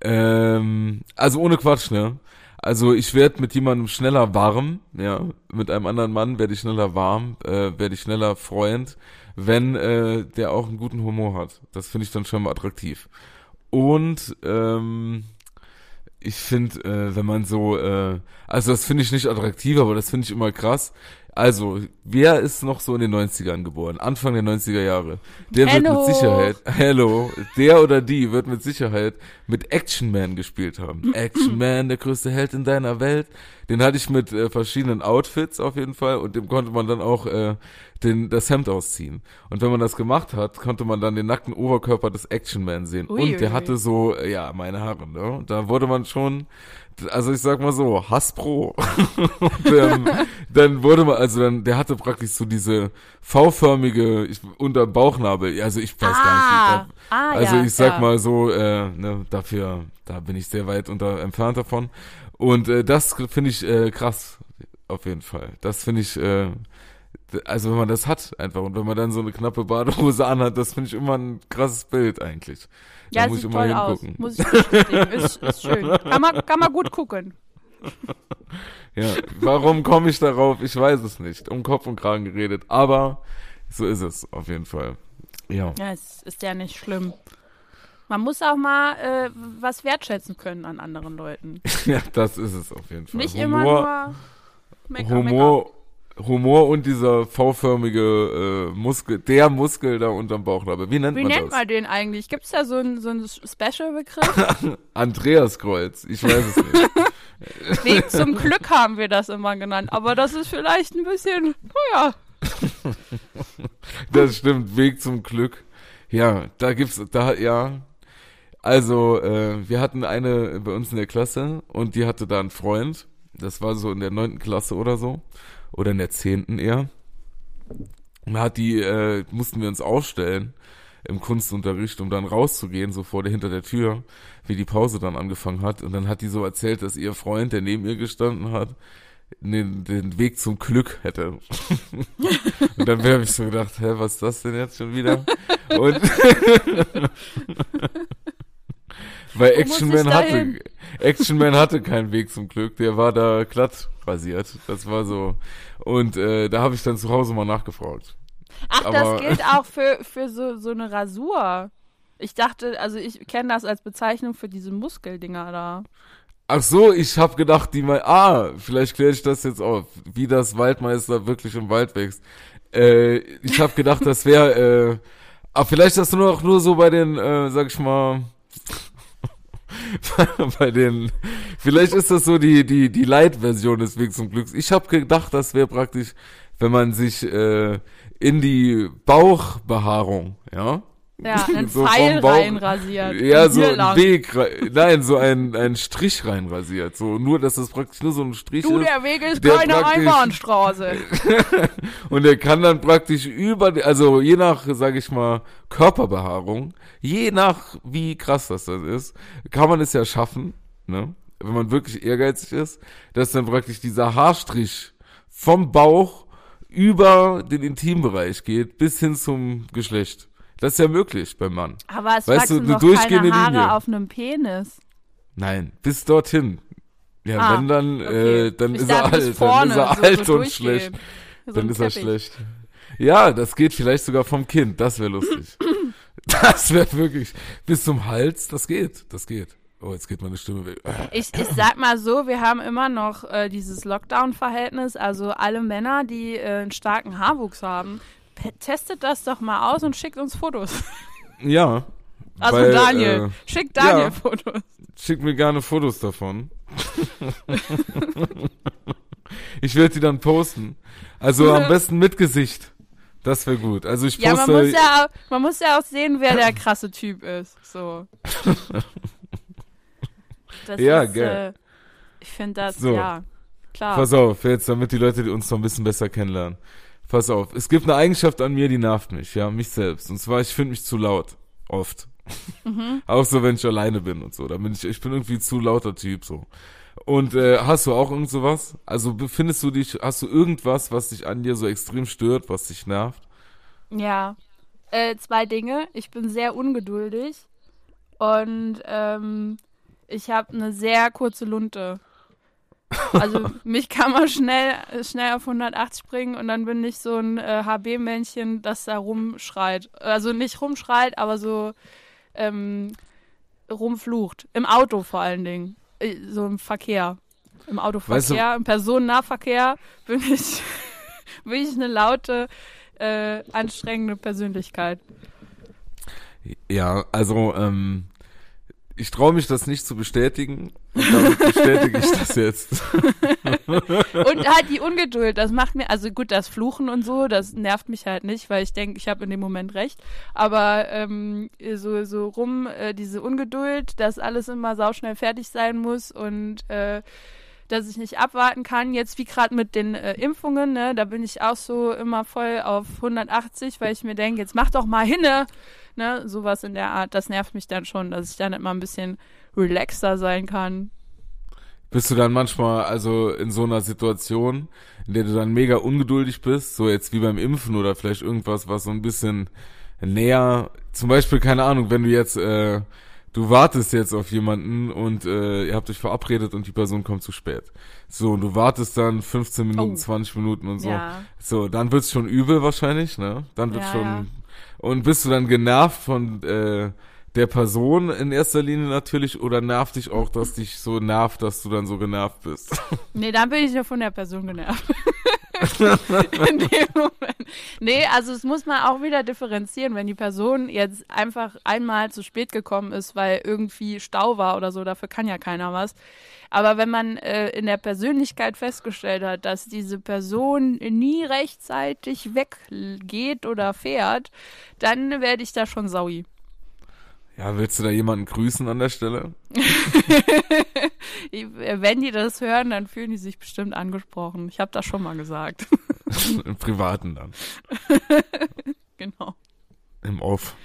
S2: Ähm, also ohne Quatsch, ne? Also ich werde mit jemandem schneller warm, ja. Mit einem anderen Mann werde ich schneller warm, äh, werde ich schneller Freund, wenn äh, der auch einen guten Humor hat. Das finde ich dann schon mal attraktiv. Und ähm, ich finde, äh, wenn man so, äh, also das finde ich nicht attraktiv, aber das finde ich immer krass. Also, wer ist noch so in den 90ern geboren? Anfang der 90er Jahre. Der
S3: Hello.
S2: wird mit Sicherheit, hello, der oder die wird mit Sicherheit mit Action Man gespielt haben. Action Man, der größte Held in deiner Welt. Den hatte ich mit äh, verschiedenen Outfits auf jeden Fall und dem konnte man dann auch äh, den, das Hemd ausziehen. Und wenn man das gemacht hat, konnte man dann den nackten Oberkörper des Action Man sehen.
S3: Ui,
S2: und der
S3: ui.
S2: hatte so, äh, ja, meine Herren, ne? Da wurde man schon, also ich sag mal so, Hasspro. und, ähm, dann wurde man, also dann, der hatte praktisch so diese V-förmige, ich, unter Bauchnabel, also ich weiß gar nicht, wie, da,
S3: ah,
S2: also
S3: ja,
S2: ich sag
S3: ja.
S2: mal so, äh, ne, dafür, da bin ich sehr weit unter entfernt davon. Und äh, das finde ich äh, krass, auf jeden Fall. Das finde ich, äh, also wenn man das hat einfach und wenn man dann so eine knappe Badehose anhat, das finde ich immer ein krasses Bild eigentlich.
S3: Ja,
S2: da muss ich immer
S3: toll aus.
S2: hingucken.
S3: Muss ich. Ist, ist schön. Kann man, kann man gut gucken.
S2: Ja, warum komme ich darauf? Ich weiß es nicht. Um Kopf und Kragen geredet, aber so ist es auf jeden Fall. Ja.
S3: Ja, es ist ja nicht schlimm. Man muss auch mal äh, was wertschätzen können an anderen Leuten.
S2: ja, das ist es auf jeden Fall.
S3: Nicht
S2: Humor,
S3: immer nur
S2: Humor, Humor und dieser V-förmige äh, Muskel, der Muskel da unterm Bauchnabel. Wie nennt
S3: Wie
S2: man
S3: nennt
S2: das?
S3: man den eigentlich? Gibt es da so einen so Special-Begriff?
S2: Andreaskreuz. Ich weiß es nicht.
S3: Weg zum Glück haben wir das immer genannt. Aber das ist vielleicht ein bisschen, naja.
S2: Das stimmt, Weg zum Glück. Ja, da gibt's, da, ja. Also, äh, wir hatten eine bei uns in der Klasse und die hatte da einen Freund. Das war so in der neunten Klasse oder so. Oder in der zehnten eher. Und da hat die, äh, mussten wir uns aufstellen im Kunstunterricht, um dann rauszugehen, so vor der, hinter der Tür, wie die Pause dann angefangen hat. Und dann hat die so erzählt, dass ihr Freund, der neben ihr gestanden hat, den, den Weg zum Glück hätte. Und dann habe ich so gedacht, hä, was ist das denn jetzt schon wieder? Und weil Action Man hatte? Action Man hatte keinen Weg zum Glück, der war da glatt rasiert. Das war so. Und äh, da habe ich dann zu Hause mal nachgefragt.
S3: Ach,
S2: Aber-
S3: das gilt auch für, für so, so eine Rasur. Ich dachte, also ich kenne das als Bezeichnung für diese Muskeldinger da.
S2: Ach so, ich habe gedacht, die mal, ah, vielleicht kläre ich das jetzt auf, wie das Waldmeister wirklich im Wald wächst. Äh, ich habe gedacht, das wäre, äh, aber vielleicht das nur auch nur so bei den, äh, sag ich mal, bei den, vielleicht ist das so die die die Light-Version des Weg zum Glücks. Ich habe gedacht, das wäre praktisch, wenn man sich äh, in die Bauchbehaarung, ja,
S3: Ja, einen
S2: So
S3: Pfeil reinrasiert.
S2: Ja, so ein. Weg, nein, so ein, ein Strich reinrasiert. So, nur, dass das praktisch nur so ein Strich
S3: Du,
S2: ist.
S3: der Weg ist
S2: der
S3: keine Einbahnstraße.
S2: Und der kann dann praktisch über, also je nach, sag ich mal, Körperbehaarung, je nach wie krass das dann ist, kann man es ja schaffen, ne? Wenn man wirklich ehrgeizig ist, dass dann praktisch dieser Haarstrich vom Bauch über den Intimbereich geht bis hin zum Geschlecht. Das ist ja möglich beim Mann.
S3: Aber es
S2: Weißt du,
S3: wachsen
S2: eine
S3: doch
S2: durchgehende
S3: keine Haare
S2: Linie.
S3: auf einem Penis.
S2: Nein, bis dorthin. Ja,
S3: Ah,
S2: wenn dann,
S3: Okay.
S2: äh, dann ist er
S3: dachte,
S2: alt, dann ist er alt
S3: so
S2: und
S3: durchgehen.
S2: schlecht.
S3: So
S2: Dann ist er
S3: Teppich.
S2: schlecht. Ja, das geht vielleicht sogar vom Kind. Das wäre lustig. das wäre wirklich bis zum Hals. Das geht. Das geht. Oh, jetzt geht meine Stimme weg.
S3: Ich, ich sag mal so, wir haben immer noch äh, dieses Lockdown-Verhältnis. Also alle Männer, die äh, einen starken Haarwuchs haben, testet das doch mal aus und schickt uns Fotos.
S2: Ja.
S3: Also
S2: weil,
S3: Daniel,
S2: Äh,
S3: schickt Daniel
S2: ja.
S3: Fotos.
S2: schick mir gerne Fotos davon. ich werde die dann posten. Also am besten mit Gesicht. Das wäre gut. Also ich
S3: Ja, man
S2: poste.
S3: muss ja, auch, man muss ja auch sehen, wer der krasse Typ ist. So. Das
S2: Ja,
S3: ist,
S2: geil.
S3: Äh, ich finde das,
S2: So.
S3: ja, klar.
S2: Pass auf, jetzt, damit die Leute uns noch ein bisschen besser kennenlernen. Pass auf, es gibt eine Eigenschaft an mir, die nervt mich, ja, mich selbst. Und zwar, ich finde mich zu laut. Oft.
S3: Mhm.
S2: Auch so, wenn ich alleine bin und so. Da bin ich, ich bin irgendwie zu lauter Typ, so. Und äh, hast du auch irgend sowas? Also befindest du dich, hast du irgendwas, was dich an dir so extrem stört, was dich nervt?
S3: Ja. Äh, zwei Dinge. Ich bin sehr ungeduldig und ähm, ich habe eine sehr kurze Lunte. Also mich kann man schnell, schnell auf 180 bringen und dann bin ich so ein äh, HB-Männchen, das da rumschreit. Also nicht rumschreit, aber so ähm, rumflucht. Im Auto vor allen Dingen. Äh, So im Verkehr. Im Autoverkehr,
S2: Weißt du-
S3: im Personennahverkehr bin ich, bin ich eine laute, äh, anstrengende Persönlichkeit.
S2: Ja, also, ähm, ich traue mich das nicht zu bestätigen. Und damit bestätige ich das jetzt.
S3: Und halt die Ungeduld, das macht mir, also gut, das Fluchen und so, das nervt mich halt nicht, weil ich denke, ich habe in dem Moment recht. Aber ähm, so, so rum, äh, diese Ungeduld, dass alles immer sauschnell fertig sein muss und äh, dass ich nicht abwarten kann. Jetzt wie gerade mit den äh, Impfungen, ne, da bin ich auch so immer voll auf 180, weil ich mir denke, jetzt mach doch mal hinne, ne, sowas in der Art. Das nervt mich dann schon, dass ich dann immer ein bisschen relaxter sein kann.
S2: Bist du dann manchmal also in so einer Situation, in der du dann mega ungeduldig bist, so jetzt wie beim Impfen oder vielleicht irgendwas, was so ein bisschen näher, zum Beispiel, keine Ahnung, wenn du jetzt, äh, du wartest jetzt auf jemanden und äh, ihr habt euch verabredet und die Person kommt zu spät. So, und du wartest dann 15 Minuten,
S3: Oh.
S2: 20 Minuten und so.
S3: Ja.
S2: So, dann wird's schon übel wahrscheinlich, ne? Dann wird's
S3: Ja,
S2: schon.
S3: ja.
S2: Und bist du dann genervt von äh, der Person in erster Linie natürlich oder nervt dich auch, dass dich so nervt, dass du dann so genervt bist?
S3: Nee, dann bin ich ja von der Person genervt. In dem Moment. Nee, also es muss man auch wieder differenzieren, wenn die Person jetzt einfach einmal zu spät gekommen ist, weil irgendwie Stau war oder so, dafür kann ja keiner was. Aber wenn man äh, in der Persönlichkeit festgestellt hat, dass diese Person nie rechtzeitig weggeht oder fährt, dann werde ich da schon saui.
S2: Ja, willst du da jemanden grüßen an der Stelle?
S3: Wenn die das hören, dann fühlen die sich bestimmt angesprochen. Ich habe das schon mal gesagt.
S2: Im Privaten dann.
S3: genau.
S2: Im Off.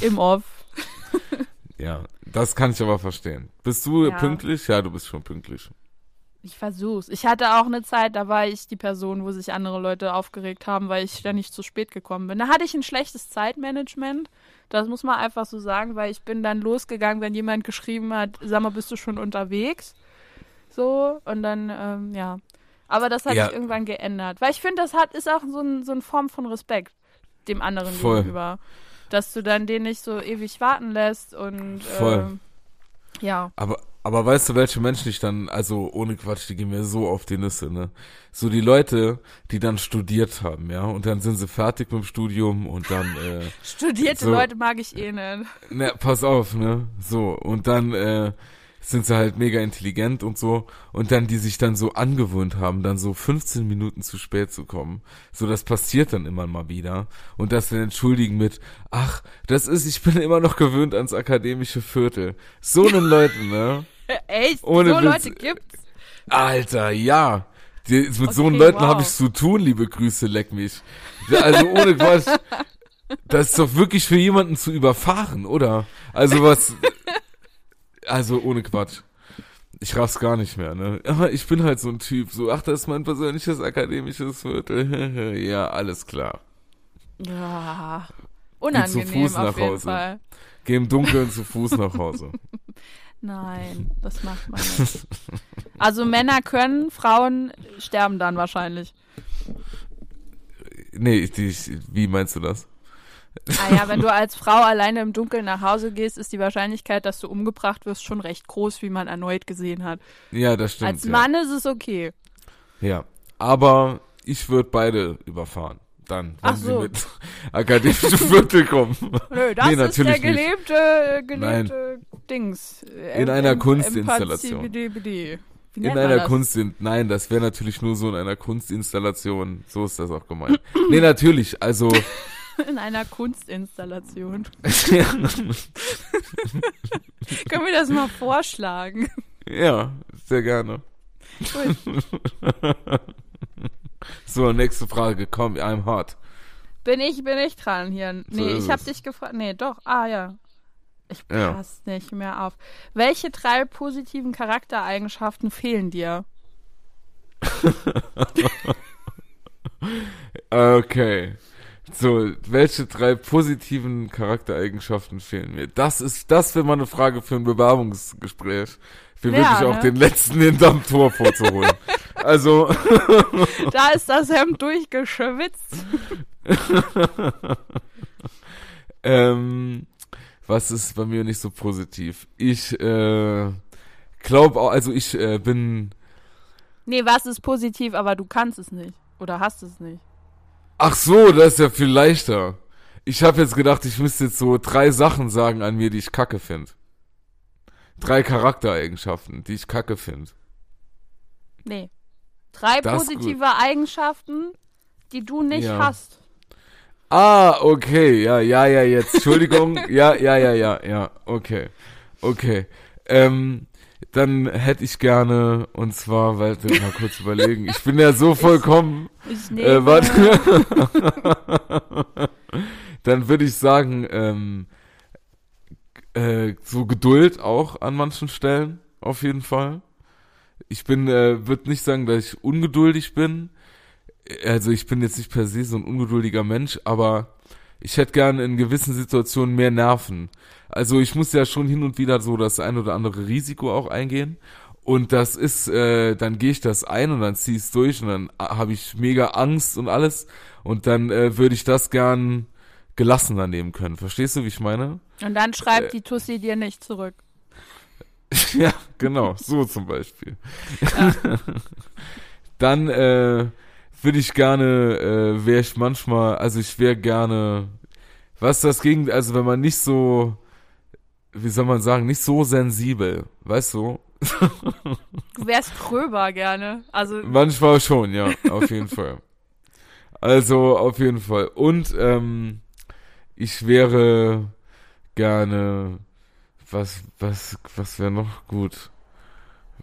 S3: Im Off.
S2: Ja, das kann ich aber verstehen. Bist du
S3: Ja.
S2: pünktlich? Ja, du bist schon pünktlich.
S3: Ich versuch's. Ich hatte auch eine Zeit, da war ich die Person, wo sich andere Leute aufgeregt haben, weil ich ständig zu spät gekommen bin. Da hatte ich ein schlechtes Zeitmanagement. Das muss man einfach so sagen, weil ich bin dann losgegangen, wenn jemand geschrieben hat, sag mal, bist du schon unterwegs? So, und dann, ähm, ja. Aber das hat
S2: Ja.
S3: sich irgendwann geändert. Weil ich finde, das hat, ist auch so, ein, so eine Form von Respekt dem anderen
S2: Voll.
S3: gegenüber. Dass du dann den nicht so ewig warten lässt und
S2: Voll.
S3: ähm, ja.
S2: Aber, aber weißt du, welche Menschen ich dann, also ohne Quatsch, die gehen mir so auf die Nüsse, ne? So die Leute, die dann studiert haben, ja, und dann sind sie fertig mit dem Studium und dann, äh,
S3: Studierte
S2: So.
S3: Leute mag ich eh nicht.
S2: ne, pass auf, ne? So, und dann, äh, sind sie halt mega intelligent und so und dann die sich dann so angewöhnt haben, dann so 15 Minuten zu spät zu kommen. So das passiert dann immer mal wieder und das dann entschuldigen mit ach, das ist ich bin immer noch gewöhnt ans akademische Viertel. So einen Leuten, ne?
S3: Echt?
S2: Ohne
S3: so
S2: Witz.
S3: Leute gibt's?
S2: Alter, ja. Die, mit so
S3: Okay,
S2: einen Leuten
S3: wow.
S2: habe ich zu tun, liebe Grüße, leck mich. Also ohne Quatsch. Das ist doch wirklich für jemanden zu überfahren, oder? Also was, also ohne Quatsch. Ich raff's gar nicht mehr, ne? Aber ich bin halt so ein Typ, so, ach, das ist mein persönliches akademisches Viertel. ja, alles klar.
S3: Ja.
S2: zu
S3: Unangenehm
S2: Fuß
S3: auf
S2: nach
S3: jeden
S2: Hause.
S3: Fall.
S2: Geh im Dunkeln zu Fuß nach Hause.
S3: Nein, das macht man nicht. Also Männer können, Frauen sterben dann wahrscheinlich.
S2: Nee, die, wie meinst du das?
S3: Ah ja, wenn du als Frau alleine im Dunkeln nach Hause gehst, ist die Wahrscheinlichkeit, dass du umgebracht wirst, schon recht groß, wie man erneut gesehen hat.
S2: Ja, das stimmt.
S3: als
S2: ja.
S3: Mann ist es okay.
S2: Ja, aber ich würde beide überfahren. Dann, wenn
S3: Ach
S2: sie
S3: so.
S2: mit akademische Viertel kommen.
S3: Nö, das
S2: Nee,
S3: ist der gelebte, gelebte Dings. Äh,
S2: In einer Kunstinstallation.
S3: Empathie-
S2: In einer
S3: das?
S2: Kunstin nein, das wäre natürlich nur so in einer Kunstinstallation. So ist das auch gemeint. nee, natürlich, also
S3: In einer Kunstinstallation. Können wir das mal vorschlagen?
S2: ja, sehr gerne. So, nächste Frage, komm, I'm hot.
S3: Bin ich, bin ich dran hier? Nee,
S2: ist
S3: ich hab
S2: es.
S3: dich gefragt. Nee, doch. Ah, ja. Ich
S2: Ja.
S3: pass nicht mehr auf. Welche drei positiven Charaktereigenschaften fehlen dir?
S2: Okay. So, welche drei positiven Charaktereigenschaften fehlen mir? Das ist, das wäre mal eine Frage für ein Bewerbungsgespräch. Für
S3: Ja,
S2: wirklich auch
S3: ne?
S2: den letzten hinterm Tor vorzuholen. also,
S3: Da ist das Hemd durchgeschwitzt.
S2: ähm, was ist bei mir nicht so positiv? Ich, äh, glaube auch, also ich äh, bin,
S3: Nee, was ist positiv, aber du kannst es nicht. Oder hast es nicht.
S2: ach so, das ist ja viel leichter. Ich habe jetzt gedacht, ich müsste jetzt so drei Sachen sagen an mir, die ich kacke finde. Drei Charaktereigenschaften, die ich kacke finde.
S3: Nee. Drei
S2: Das
S3: positive Eigenschaften, die du nicht
S2: Ja.
S3: hast.
S2: Ah, okay, ja, ja, ja, jetzt, Entschuldigung, ja, ja, ja, ja, ja, okay, okay. Ähm, dann hätte ich gerne, und zwar, weil wir mal kurz überlegen, ich bin ja so vollkommen,
S3: Ich nehme,
S2: äh, warte, dann würde ich sagen, ähm, äh, so Geduld auch an manchen Stellen, auf jeden Fall. Ich bin, äh, würde nicht sagen, dass ich ungeduldig bin, also ich bin jetzt nicht per se so ein ungeduldiger Mensch, aber ich hätte gern in gewissen Situationen mehr Nerven. Also ich muss ja schon hin und wieder so das ein oder andere Risiko auch eingehen. Und das ist, äh, dann gehe ich das ein und dann ziehe ich es durch und dann habe ich mega Angst und alles. Und dann äh, würde ich das gern gelassener nehmen können. Verstehst du, wie ich meine?
S3: Und dann schreibt die Tussi dir nicht zurück.
S2: ja, genau, so zum Beispiel. Dann äh, würde ich gerne, äh, wäre ich manchmal, also ich wäre gerne, was das gegen, also wenn man nicht so, wie soll man sagen, nicht so sensibel, weißt du?
S3: Du wärst gröber gerne. Also,
S2: Manchmal schon, ja, auf jeden Fall. Also auf jeden Fall. Und ähm, ich wäre gerne, was, was, was wäre noch gut?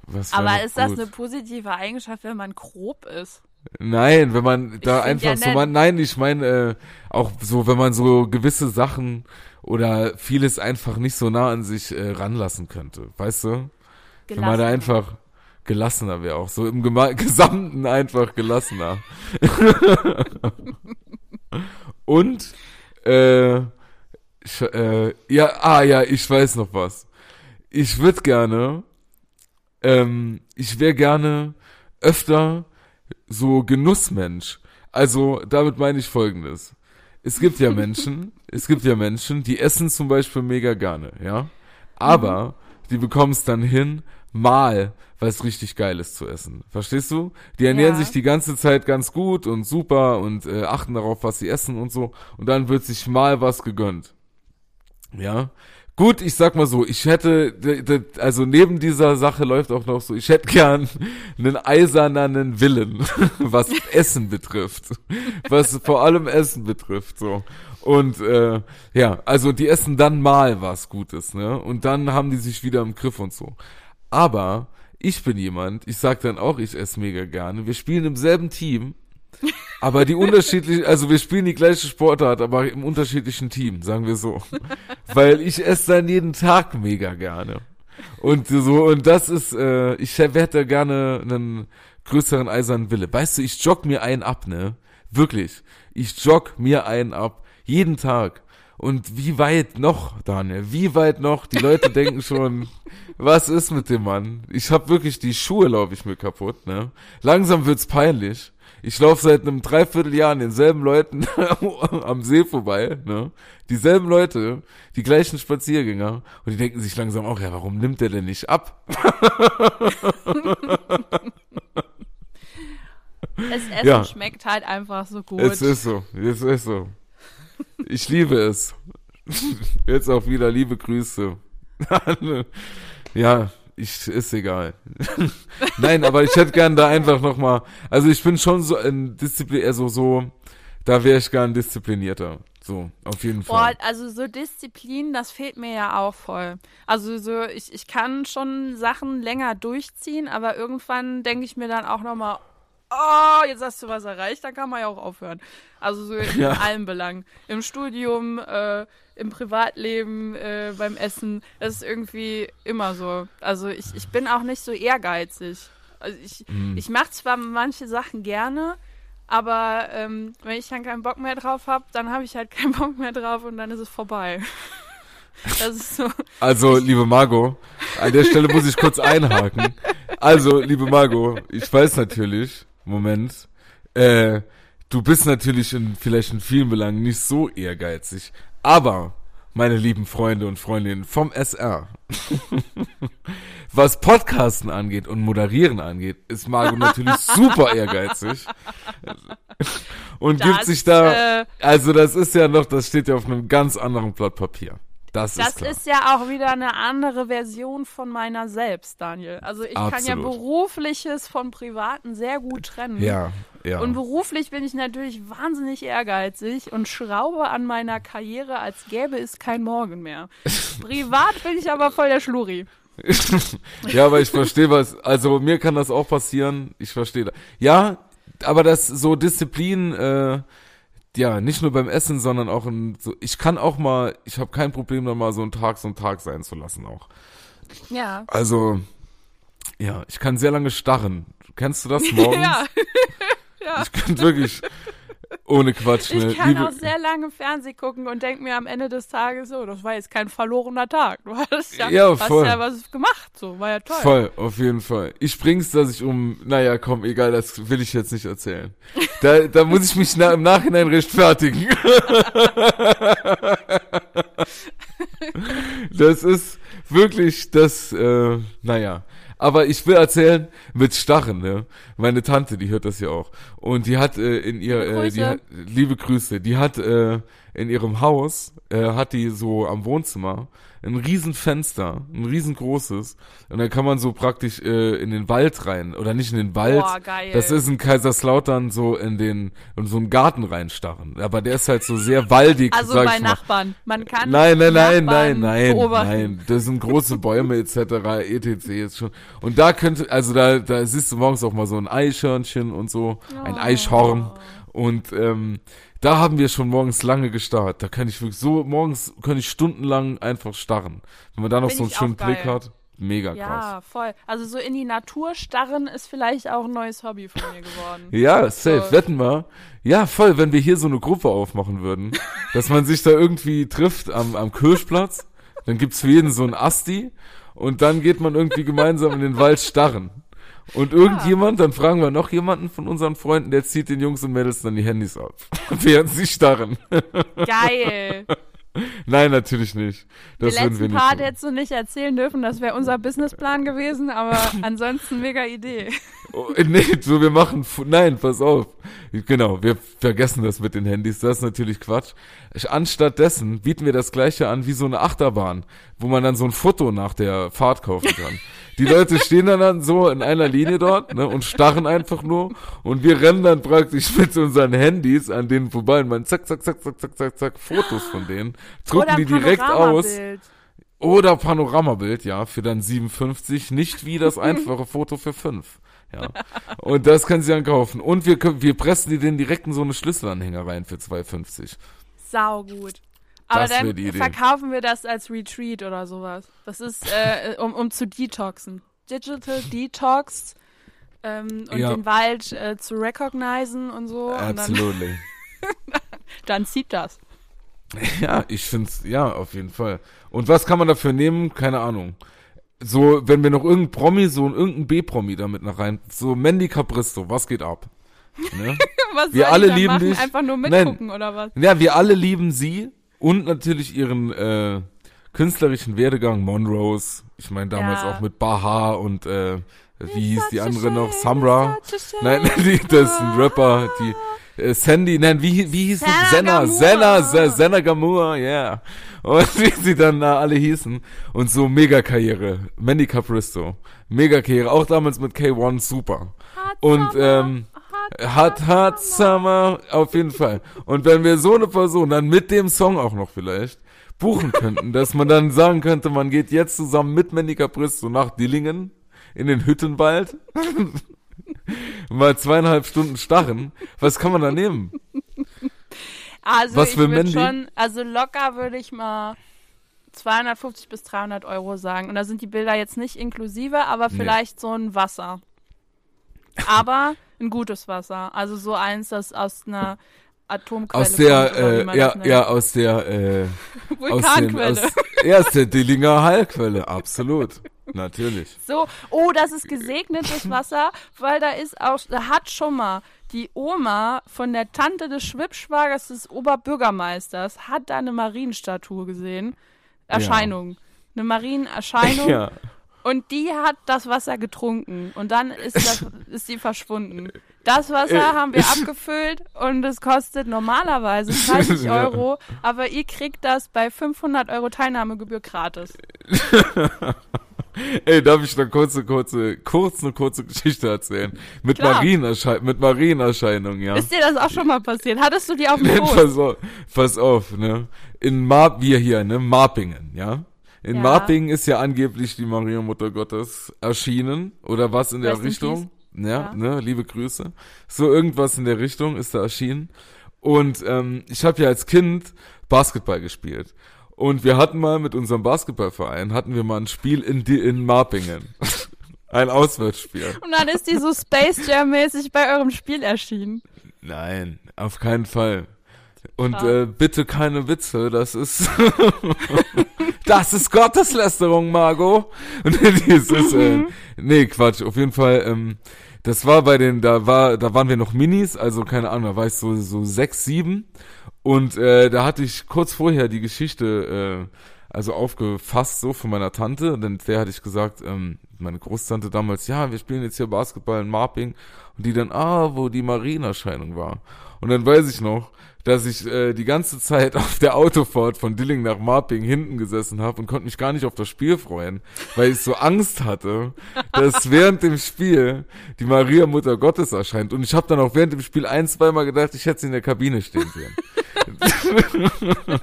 S2: Was
S3: aber
S2: noch
S3: ist das
S2: gut?
S3: eine positive Eigenschaft, wenn man grob ist?
S2: Nein, wenn man da
S3: find
S2: einfach so man, nein, ich meine äh, auch so, wenn man so gewisse Sachen oder vieles einfach nicht so nah an sich äh, ranlassen könnte, weißt du? Wenn man da
S3: Gelassen.
S2: einfach gelassener wäre auch so im Gema Gesamten einfach gelassener. Und äh, ich, äh, ja, ah ja, ich weiß noch was. Ich würde gerne, ähm, ich wäre gerne öfter so Genussmensch. Also damit meine ich Folgendes: Es gibt ja Menschen, es gibt ja Menschen, die essen zum Beispiel mega gerne, ja, aber die bekommen es dann hin, mal was richtig Geiles zu essen. Verstehst du? Die ernähren
S3: Ja.
S2: sich die ganze Zeit ganz gut und super und äh, achten darauf, was sie essen und so. Und dann wird sich mal was gegönnt. Ja. Gut, ich sag mal so, ich hätte, also neben dieser Sache läuft auch noch so, ich hätte gern einen eisernen Willen, was Essen betrifft. Was vor allem Essen betrifft, so. Und äh, ja, also die essen dann mal was Gutes, ne? Und dann haben die sich wieder im Griff und so. Aber ich bin jemand, ich sag dann auch, ich esse mega gerne. Wir spielen im selben Team, aber die unterschiedlich, also wir spielen die gleiche Sportart, aber im unterschiedlichen Team, sagen wir so. Weil ich esse dann jeden Tag mega gerne. Und so, und das ist, äh, ich hätte gerne einen größeren eisernen Wille. Weißt du, ich jogg mir einen ab, ne? Wirklich. Ich jogg mir einen ab. Jeden Tag. Und wie weit noch, Daniel? Wie weit noch? Die Leute denken schon, was ist mit dem Mann? Ich hab wirklich die Schuhe, laufe ich mir kaputt, ne? Langsam wird's peinlich. Ich laufe seit einem Dreivierteljahr an denselben Leuten am See vorbei, ne? Dieselben Leute, die gleichen Spaziergänger. Und die denken sich langsam auch, ja, warum nimmt der denn nicht ab?
S3: Das Essen
S2: Ja.
S3: schmeckt halt einfach so gut.
S2: Es ist so, es ist so. Ich liebe es. Jetzt auch wieder liebe Grüße. ja, ich, ist egal. Nein, aber ich hätte gern da einfach nochmal, also ich bin schon so ein Disziplin, also so, da wäre ich gern disziplinierter. So, auf jeden
S3: Boah,
S2: Fall.
S3: also so Disziplin, das fehlt mir ja auch voll. Also so, ich, ich kann schon Sachen länger durchziehen, aber irgendwann denke ich mir dann auch nochmal, oh, jetzt hast du was erreicht, dann kann man ja auch aufhören. Also so in
S2: Ja.
S3: allen Belangen. Im Studium, äh, im Privatleben, äh, beim Essen. Das ist irgendwie immer so. Also ich, ich bin auch nicht so ehrgeizig. Also ich,
S2: Mhm.
S3: ich mache zwar manche Sachen gerne, aber ähm, wenn ich dann keinen Bock mehr drauf habe, dann habe ich halt keinen Bock mehr drauf und dann ist es vorbei. Das ist so.
S2: Also, liebe Margot, an der Stelle muss ich kurz einhaken. Also, liebe Margot, ich weiß natürlich, Moment, äh, du bist natürlich in, vielleicht in vielen Belangen nicht so ehrgeizig, aber, meine lieben Freunde und Freundinnen vom SR, was Podcasten angeht und Moderieren angeht, ist Margot natürlich super ehrgeizig. Und gibt
S3: Das,
S2: sich da,
S3: äh,
S2: also das ist ja noch, das steht ja auf einem ganz anderen Blatt Papier. Das,
S3: Das
S2: ist klar.
S3: ist ja auch wieder eine andere Version von meiner selbst, Daniel. Also ich kann ja
S2: Absolut.
S3: berufliches von privaten sehr gut trennen.
S2: Ja, ja.
S3: Und beruflich bin ich natürlich wahnsinnig ehrgeizig und schraube an meiner Karriere, als gäbe es kein Morgen mehr. Privat bin ich aber voll der Schluri.
S2: ja, aber ich verstehe was. Also mir kann das auch passieren. Ich verstehe. das. Ja, aber das so Disziplin, äh, ja, nicht nur beim Essen, sondern auch in so. Ich kann auch mal. Ich habe kein Problem, da mal so einen Tag so einen Tag sein zu lassen auch.
S3: Ja.
S2: Also ja, ich kann sehr lange starren. Kennst du das morgens?
S3: Ja. ja.
S2: Ich könnte wirklich ohne Quatsch. Ne?
S3: Ich kann
S2: Liebe,
S3: auch sehr lange Fernsehen gucken und denke mir am Ende des Tages so, das war jetzt kein verlorener Tag. Du hast ja,
S2: Ja,
S3: hast
S2: voll.
S3: ja was gemacht, so, war ja toll.
S2: Voll, auf jeden Fall. Ich bring's, dass ich um, naja, komm, egal, das will ich jetzt nicht erzählen. Da, da muss ich mich na, im Nachhinein rechtfertigen. das ist wirklich das, äh, naja. Aber ich will erzählen mit Stachen, ne? Meine Tante, die hört das ja auch. Und die hat äh, in ihr,
S3: Liebe
S2: äh, die
S3: Grüße.
S2: hat, liebe Grüße, die hat äh, in ihrem Haus, äh, hat die so am Wohnzimmer ein riesen Fenster, ein riesengroßes. Und dann kann man so praktisch äh, in den Wald rein. Oder nicht in den Wald.
S3: Boah, geil.
S2: Das ist in Kaiserslautern so in den, in so einen Garten reinstarren. Aber der ist halt so sehr waldig,
S3: Also
S2: sag
S3: bei
S2: ich mal.
S3: Nachbarn. Man kann
S2: Nein, nein, nein,
S3: Nachbarn
S2: nein, nein,
S3: beobachten.
S2: nein. Das sind große Bäume etc. etc. jetzt schon. Und da könnte, also da, da siehst du morgens auch mal so ein Eichhörnchen und so, ein
S3: Oh.
S2: Eichhorn. Und ähm, da haben wir schon morgens lange gestarrt. Da kann ich wirklich so, morgens kann ich stundenlang einfach starren. Wenn man da noch
S3: Find
S2: so einen schönen Blick
S3: geil.
S2: hat, mega krass.
S3: Ja, voll. Also so in die Natur starren ist vielleicht auch ein neues Hobby von mir geworden.
S2: Ja, safe.
S3: So.
S2: Wetten wir. Ja, voll, wenn wir hier so eine Gruppe aufmachen würden, dass man sich da irgendwie trifft am, am Kirchplatz, dann gibt's für jeden so ein Asti und dann geht man irgendwie gemeinsam in den Wald starren. Und irgendjemand, dann fragen wir noch jemanden von unseren Freunden, der zieht den Jungs und Mädels dann die Handys ab, während sie starren.
S3: Geil.
S2: Nein, natürlich nicht. Das
S3: Den letzten
S2: nicht
S3: Part hättest du nicht erzählen dürfen, das wäre unser Businessplan gewesen, aber ansonsten mega Idee.
S2: Oh, nee, so wir machen, nein, pass auf. Genau, wir vergessen das mit den Handys, das ist natürlich Quatsch. Anstatt dessen bieten wir das gleiche an wie so eine Achterbahn, wo man dann so ein Foto nach der Fahrt kaufen kann. Die Leute stehen dann, dann so in einer Linie dort ne, und starren einfach nur und wir rennen dann praktisch mit unseren Handys an denen vorbei und man zack, zack, zack, zack, zack, zack, zack, Fotos von denen, drucken die direkt aus. Oder Panoramabild, ja, für dann 57, nicht wie das einfache Foto für 5. Ja. Und das können sie dann kaufen. Und wir, können- wir pressen die den direkt in so eine Schlüsselanhänger rein für 2,50.
S3: Sau gut. Aber dann verkaufen wir das als Retreat oder sowas. Das ist, äh, um, um zu detoxen. Digital Detox ähm, und
S2: Ja.
S3: den Wald äh, zu recognizen und so. Und dann,
S2: Absolutely.
S3: dann zieht das.
S2: Ja, ich find's, ja, auf jeden Fall. Und was kann man dafür nehmen? Keine Ahnung. So, wenn wir noch irgendein Promi, so ein irgendein B-Promi damit noch rein, so Mandy Capristo, was geht ab? Ne?
S3: Was
S2: Wir alle lieben
S3: machen?
S2: dich.
S3: Einfach nur
S2: Nein.
S3: mitgucken oder was?
S2: Ja, wir alle lieben sie und natürlich ihren äh, künstlerischen Werdegang, Monrose. Ich meine damals
S3: Ja.
S2: auch mit Baha und äh, wie hieß die andere noch? Samra. Nein, die, das ist ein Rapper, die äh, Sandy, nein, wie, wie hieß sie?
S3: Senna
S2: Senna. Senna, Se- Senna Gamur, yeah. Und wie sie dann da alle hießen. Und so Mega-Karriere. Mandy Capristo. Mega-Karriere. Auch damals mit K1 super. Und ähm, Hot, Hot Summer, auf jeden Fall. Und wenn wir so eine Person dann mit dem Song auch noch vielleicht buchen könnten, dass man dann sagen könnte, man geht jetzt zusammen mit Mandy Capristo nach Dillingen in den Hüttenwald, mal zweieinhalb Stunden starren, was kann man da nehmen?
S3: Also
S2: Was
S3: ich würde schon, also locker würde ich mal 250 bis 300 Euro sagen. Und da sind die Bilder jetzt nicht inklusive, aber
S2: Nee.
S3: vielleicht so ein Wasser. Aber ein gutes Wasser. Also so eins, das aus einer Atomquelle
S2: Aus der,
S3: kommt,
S2: äh, ja, ja, aus der, äh, aus den,
S3: Vulkanquelle.
S2: aus, ja, aus der Dillinger Heilquelle, absolut. Natürlich.
S3: So, oh, das ist gesegnetes Wasser, weil da ist auch, da hat schon mal die Oma von der Tante des Schwippschwagers des Oberbürgermeisters, hat da eine Marienstatue gesehen. Erscheinung. Eine Marienerscheinung.
S2: Ja.
S3: Und die hat das Wasser getrunken. Und dann ist, das, ist sie verschwunden. Das Wasser
S2: Äh,
S3: haben wir abgefüllt und es kostet normalerweise 30
S2: Ja.
S3: Euro, aber ihr kriegt das bei 500 Euro Teilnahmegebühr gratis.
S2: Ey, darf ich da kurz eine kurze, kurz eine kurze Geschichte erzählen? Mit
S3: Klar.
S2: Marienerscheinung, mit Marienerscheinung, ja.
S3: Ist dir das auch schon mal passiert? Hattest du die auf dem Boot?
S2: pass auf, pass auf, ne? In Mar wir hier, ne? Marpingen, ja? In
S3: Ja.
S2: Marpingen ist ja angeblich die Maria Mutter Gottes erschienen oder was in der
S3: in
S2: Richtung. Ja,
S3: Ja.
S2: ne, liebe Grüße. So irgendwas in der Richtung ist da erschienen. Und ähm, ich habe ja als Kind Basketball gespielt. Und wir hatten mal mit unserem Basketballverein, hatten wir mal ein Spiel in, die, in Marpingen. ein Auswärtsspiel.
S3: Und dann ist die so Space Jam-mäßig bei eurem Spiel erschienen.
S2: Nein, auf keinen Fall. Und äh, bitte keine Witze, das ist das ist Gotteslästerung, Margot. Und das ist äh, nee, Quatsch, auf jeden Fall ähm, das war bei den da war da waren wir noch Minis, also keine Ahnung, da war ich so so sechs, sieben. Und äh, da hatte ich kurz vorher die Geschichte äh, also aufgefasst so von meiner Tante, denn der hatte ich gesagt, ähm, meine Großtante damals, ja, wir spielen jetzt hier Basketball in Marping. Und die dann, ah, wo die Marienerscheinung war. Und dann weiß ich noch, dass ich äh, die ganze Zeit auf der Autofahrt von Dilling nach Marping hinten gesessen habe und konnte mich gar nicht auf das Spiel freuen, weil ich so Angst hatte, dass während dem Spiel die Maria Mutter Gottes erscheint. Und ich habe dann auch während dem Spiel ein, zweimal gedacht, ich hätte sie in der Kabine stehen sehen.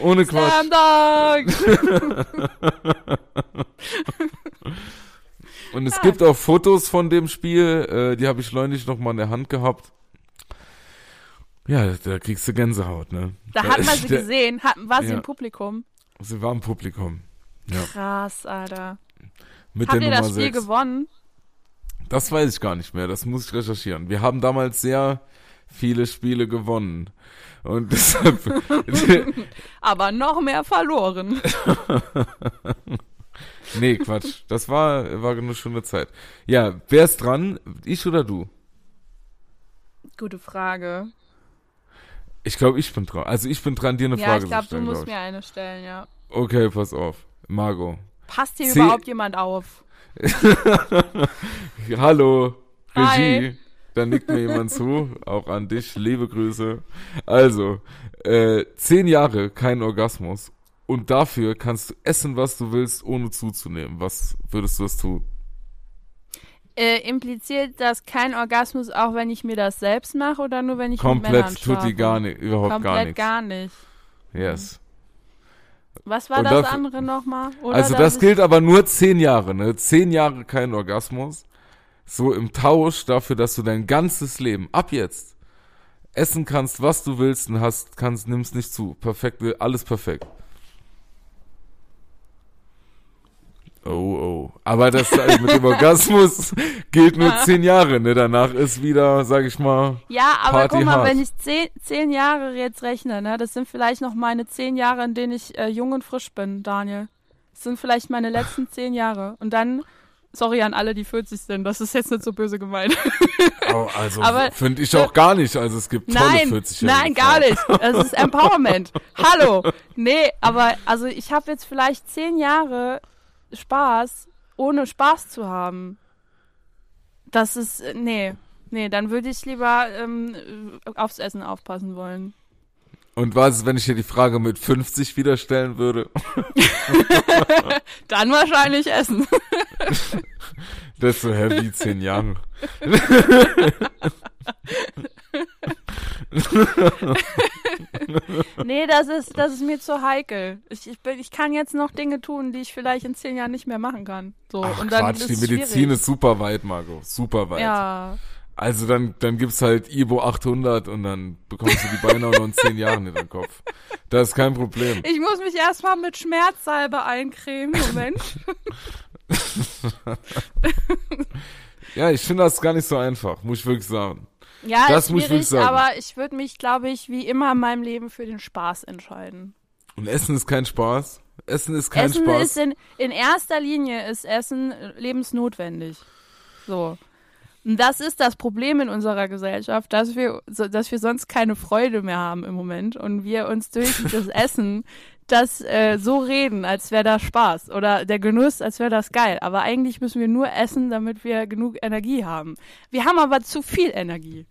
S2: Ohne Quatsch. Und es gibt auch Fotos von dem Spiel, äh, die habe ich neulich noch mal in der Hand gehabt. Ja, da kriegst du Gänsehaut, ne?
S3: Da hat man sie
S2: der-
S3: gesehen. Hat, war sie
S2: Ja.
S3: im Publikum?
S2: Sie war im Publikum. Ja.
S3: Krass, Alter.
S2: Mit
S3: Habt ihr
S2: Nummer
S3: das Spiel
S2: 6.
S3: gewonnen?
S2: Das weiß ich gar nicht mehr, das muss ich recherchieren. Wir haben damals sehr viele Spiele gewonnen. Und deshalb,
S3: Aber noch mehr verloren.
S2: nee, Quatsch. Das war, war eine schöne Zeit. Ja, wer ist dran? Ich oder du?
S3: Gute Frage.
S2: Ich glaube, ich bin dran. Also ich bin dran, dir eine
S3: ja,
S2: Frage
S3: ich glaube,
S2: zu
S3: du
S2: stellen.
S3: musst
S2: glaub ich.
S3: mir eine stellen, ja.
S2: Okay, pass auf. Margot.
S3: Passt hier
S2: Zäh-
S3: überhaupt jemand auf?
S2: Hallo, Regie.
S3: Hi.
S2: Da nickt mir jemand zu, auch an dich, liebe Grüße. Also, äh, zehn Jahre kein Orgasmus und dafür kannst du essen, was du willst, ohne zuzunehmen. Was würdest du das tun?
S3: Äh, impliziert das kein Orgasmus, auch wenn ich mir das selbst mache oder nur wenn ich mit
S2: Komplett
S3: Männern
S2: tut die gar nicht, überhaupt
S3: Komplett
S2: gar nichts.
S3: gar nicht.
S2: Yes.
S3: Was war
S2: Und
S3: das
S2: dafür-
S3: andere nochmal? Oder
S2: Also das gilt aber nur zehn Jahre, ne? Zehn Jahre kein Orgasmus. So im Tausch dafür, dass du dein ganzes Leben ab jetzt essen kannst, was du willst und hast, kannst, nimmst nicht zu. Perfekt, alles perfekt. Oh, oh. Aber das äh, mit dem Orgasmus gilt nur zehn Jahre, ne? Danach ist wieder, sag ich mal,
S3: Ja, aber
S2: Party
S3: guck mal,
S2: hart.
S3: wenn ich zehn, zehn Jahre jetzt rechne, ne, das sind vielleicht noch meine zehn Jahre, in denen ich äh, jung und frisch bin, Daniel. Das sind vielleicht meine letzten zehn Jahre. Und dann, sorry an alle, die 40 sind, das ist jetzt nicht so böse gemeint.
S2: oh, also finde ich auch gar nicht. Also es gibt tolle
S3: Nein,
S2: 40
S3: nein, gar nicht. Das ist Empowerment. Hallo. Nee, aber also ich habe jetzt vielleicht zehn Jahre Spaß, ohne Spaß zu haben. Das ist, nee. Nee, dann würde ich lieber ähm, aufs Essen aufpassen wollen.
S2: Und was ist, wenn ich dir die Frage mit 50 wieder stellen würde?
S3: Dann wahrscheinlich essen.
S2: Das ist so heavy, zehn Jahre.
S3: nee, das ist, das ist mir zu heikel. Ich, ich, bin, ich kann jetzt noch Dinge tun, die ich vielleicht in zehn Jahren nicht mehr machen kann. So,
S2: Ach
S3: und dann
S2: Quatsch, die
S3: es
S2: Medizin
S3: schwierig.
S2: ist super weit, Marco. Super weit.
S3: Ja,
S2: Also dann, dann gibt's halt Ibo 800 und dann bekommst du die Beine auch noch in zehn Jahren in den Kopf. Das ist kein Problem.
S3: ich muss mich erstmal mit Schmerzsalbe eincremen. Moment.
S2: Ja, ich finde das gar nicht so einfach, muss ich wirklich sagen.
S3: Ja,
S2: Das
S3: ist
S2: muss ich
S3: schwierig,
S2: sagen.
S3: aber ich würde mich, glaube ich, wie immer in meinem Leben für den Spaß entscheiden.
S2: Und Essen ist kein Spaß. Essen ist kein
S3: Essen
S2: Spaß.
S3: ist in, in erster Linie ist Essen äh, lebensnotwendig. So. Und das ist das Problem in unserer Gesellschaft, dass wir, dass wir sonst keine Freude mehr haben im Moment und wir uns durch das Essen das äh, so reden, als wäre das Spaß oder der Genuss, als wäre das geil. Aber eigentlich müssen wir nur essen, damit wir genug Energie haben. Wir haben aber zu viel Energie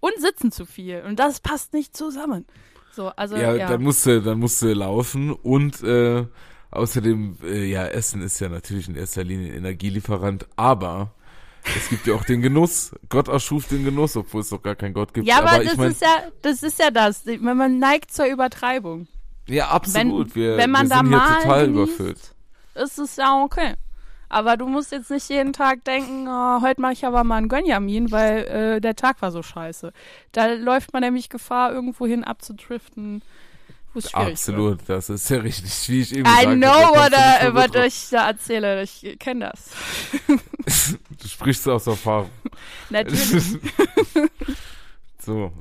S3: und sitzen zu viel und das passt nicht zusammen. So, also
S2: ja,
S3: ja.
S2: dann musst du, dann musst du laufen und äh, außerdem, äh, ja, Essen ist ja natürlich in erster Linie Energielieferant, aber es gibt ja auch den Genuss. Gott erschuf den Genuss, obwohl es doch gar keinen Gott gibt.
S3: Ja, aber,
S2: ich
S3: das
S2: mein,
S3: ist ja, das ist ja das. Wenn man neigt zur Übertreibung.
S2: Ja, absolut. wir,
S3: wenn man
S2: wir
S3: da
S2: sind hier
S3: mal
S2: total
S3: genießt,
S2: überfüllt.
S3: Ist es ja okay. Aber du musst jetzt nicht jeden Tag denken, oh, heute mache ich aber mal einen Gönjamin, weil äh, der Tag war so scheiße. Da läuft man nämlich Gefahr, irgendwohin abzudriften, schwierig wird.
S2: Absolut, das ist ja richtig, wie ich eben
S3: I
S2: sagte,
S3: know
S2: da
S3: what, what
S2: drauf.
S3: ich da erzähle. Ich kenne das.
S2: Du sprichst aus Erfahrung.
S3: Natürlich.
S2: so,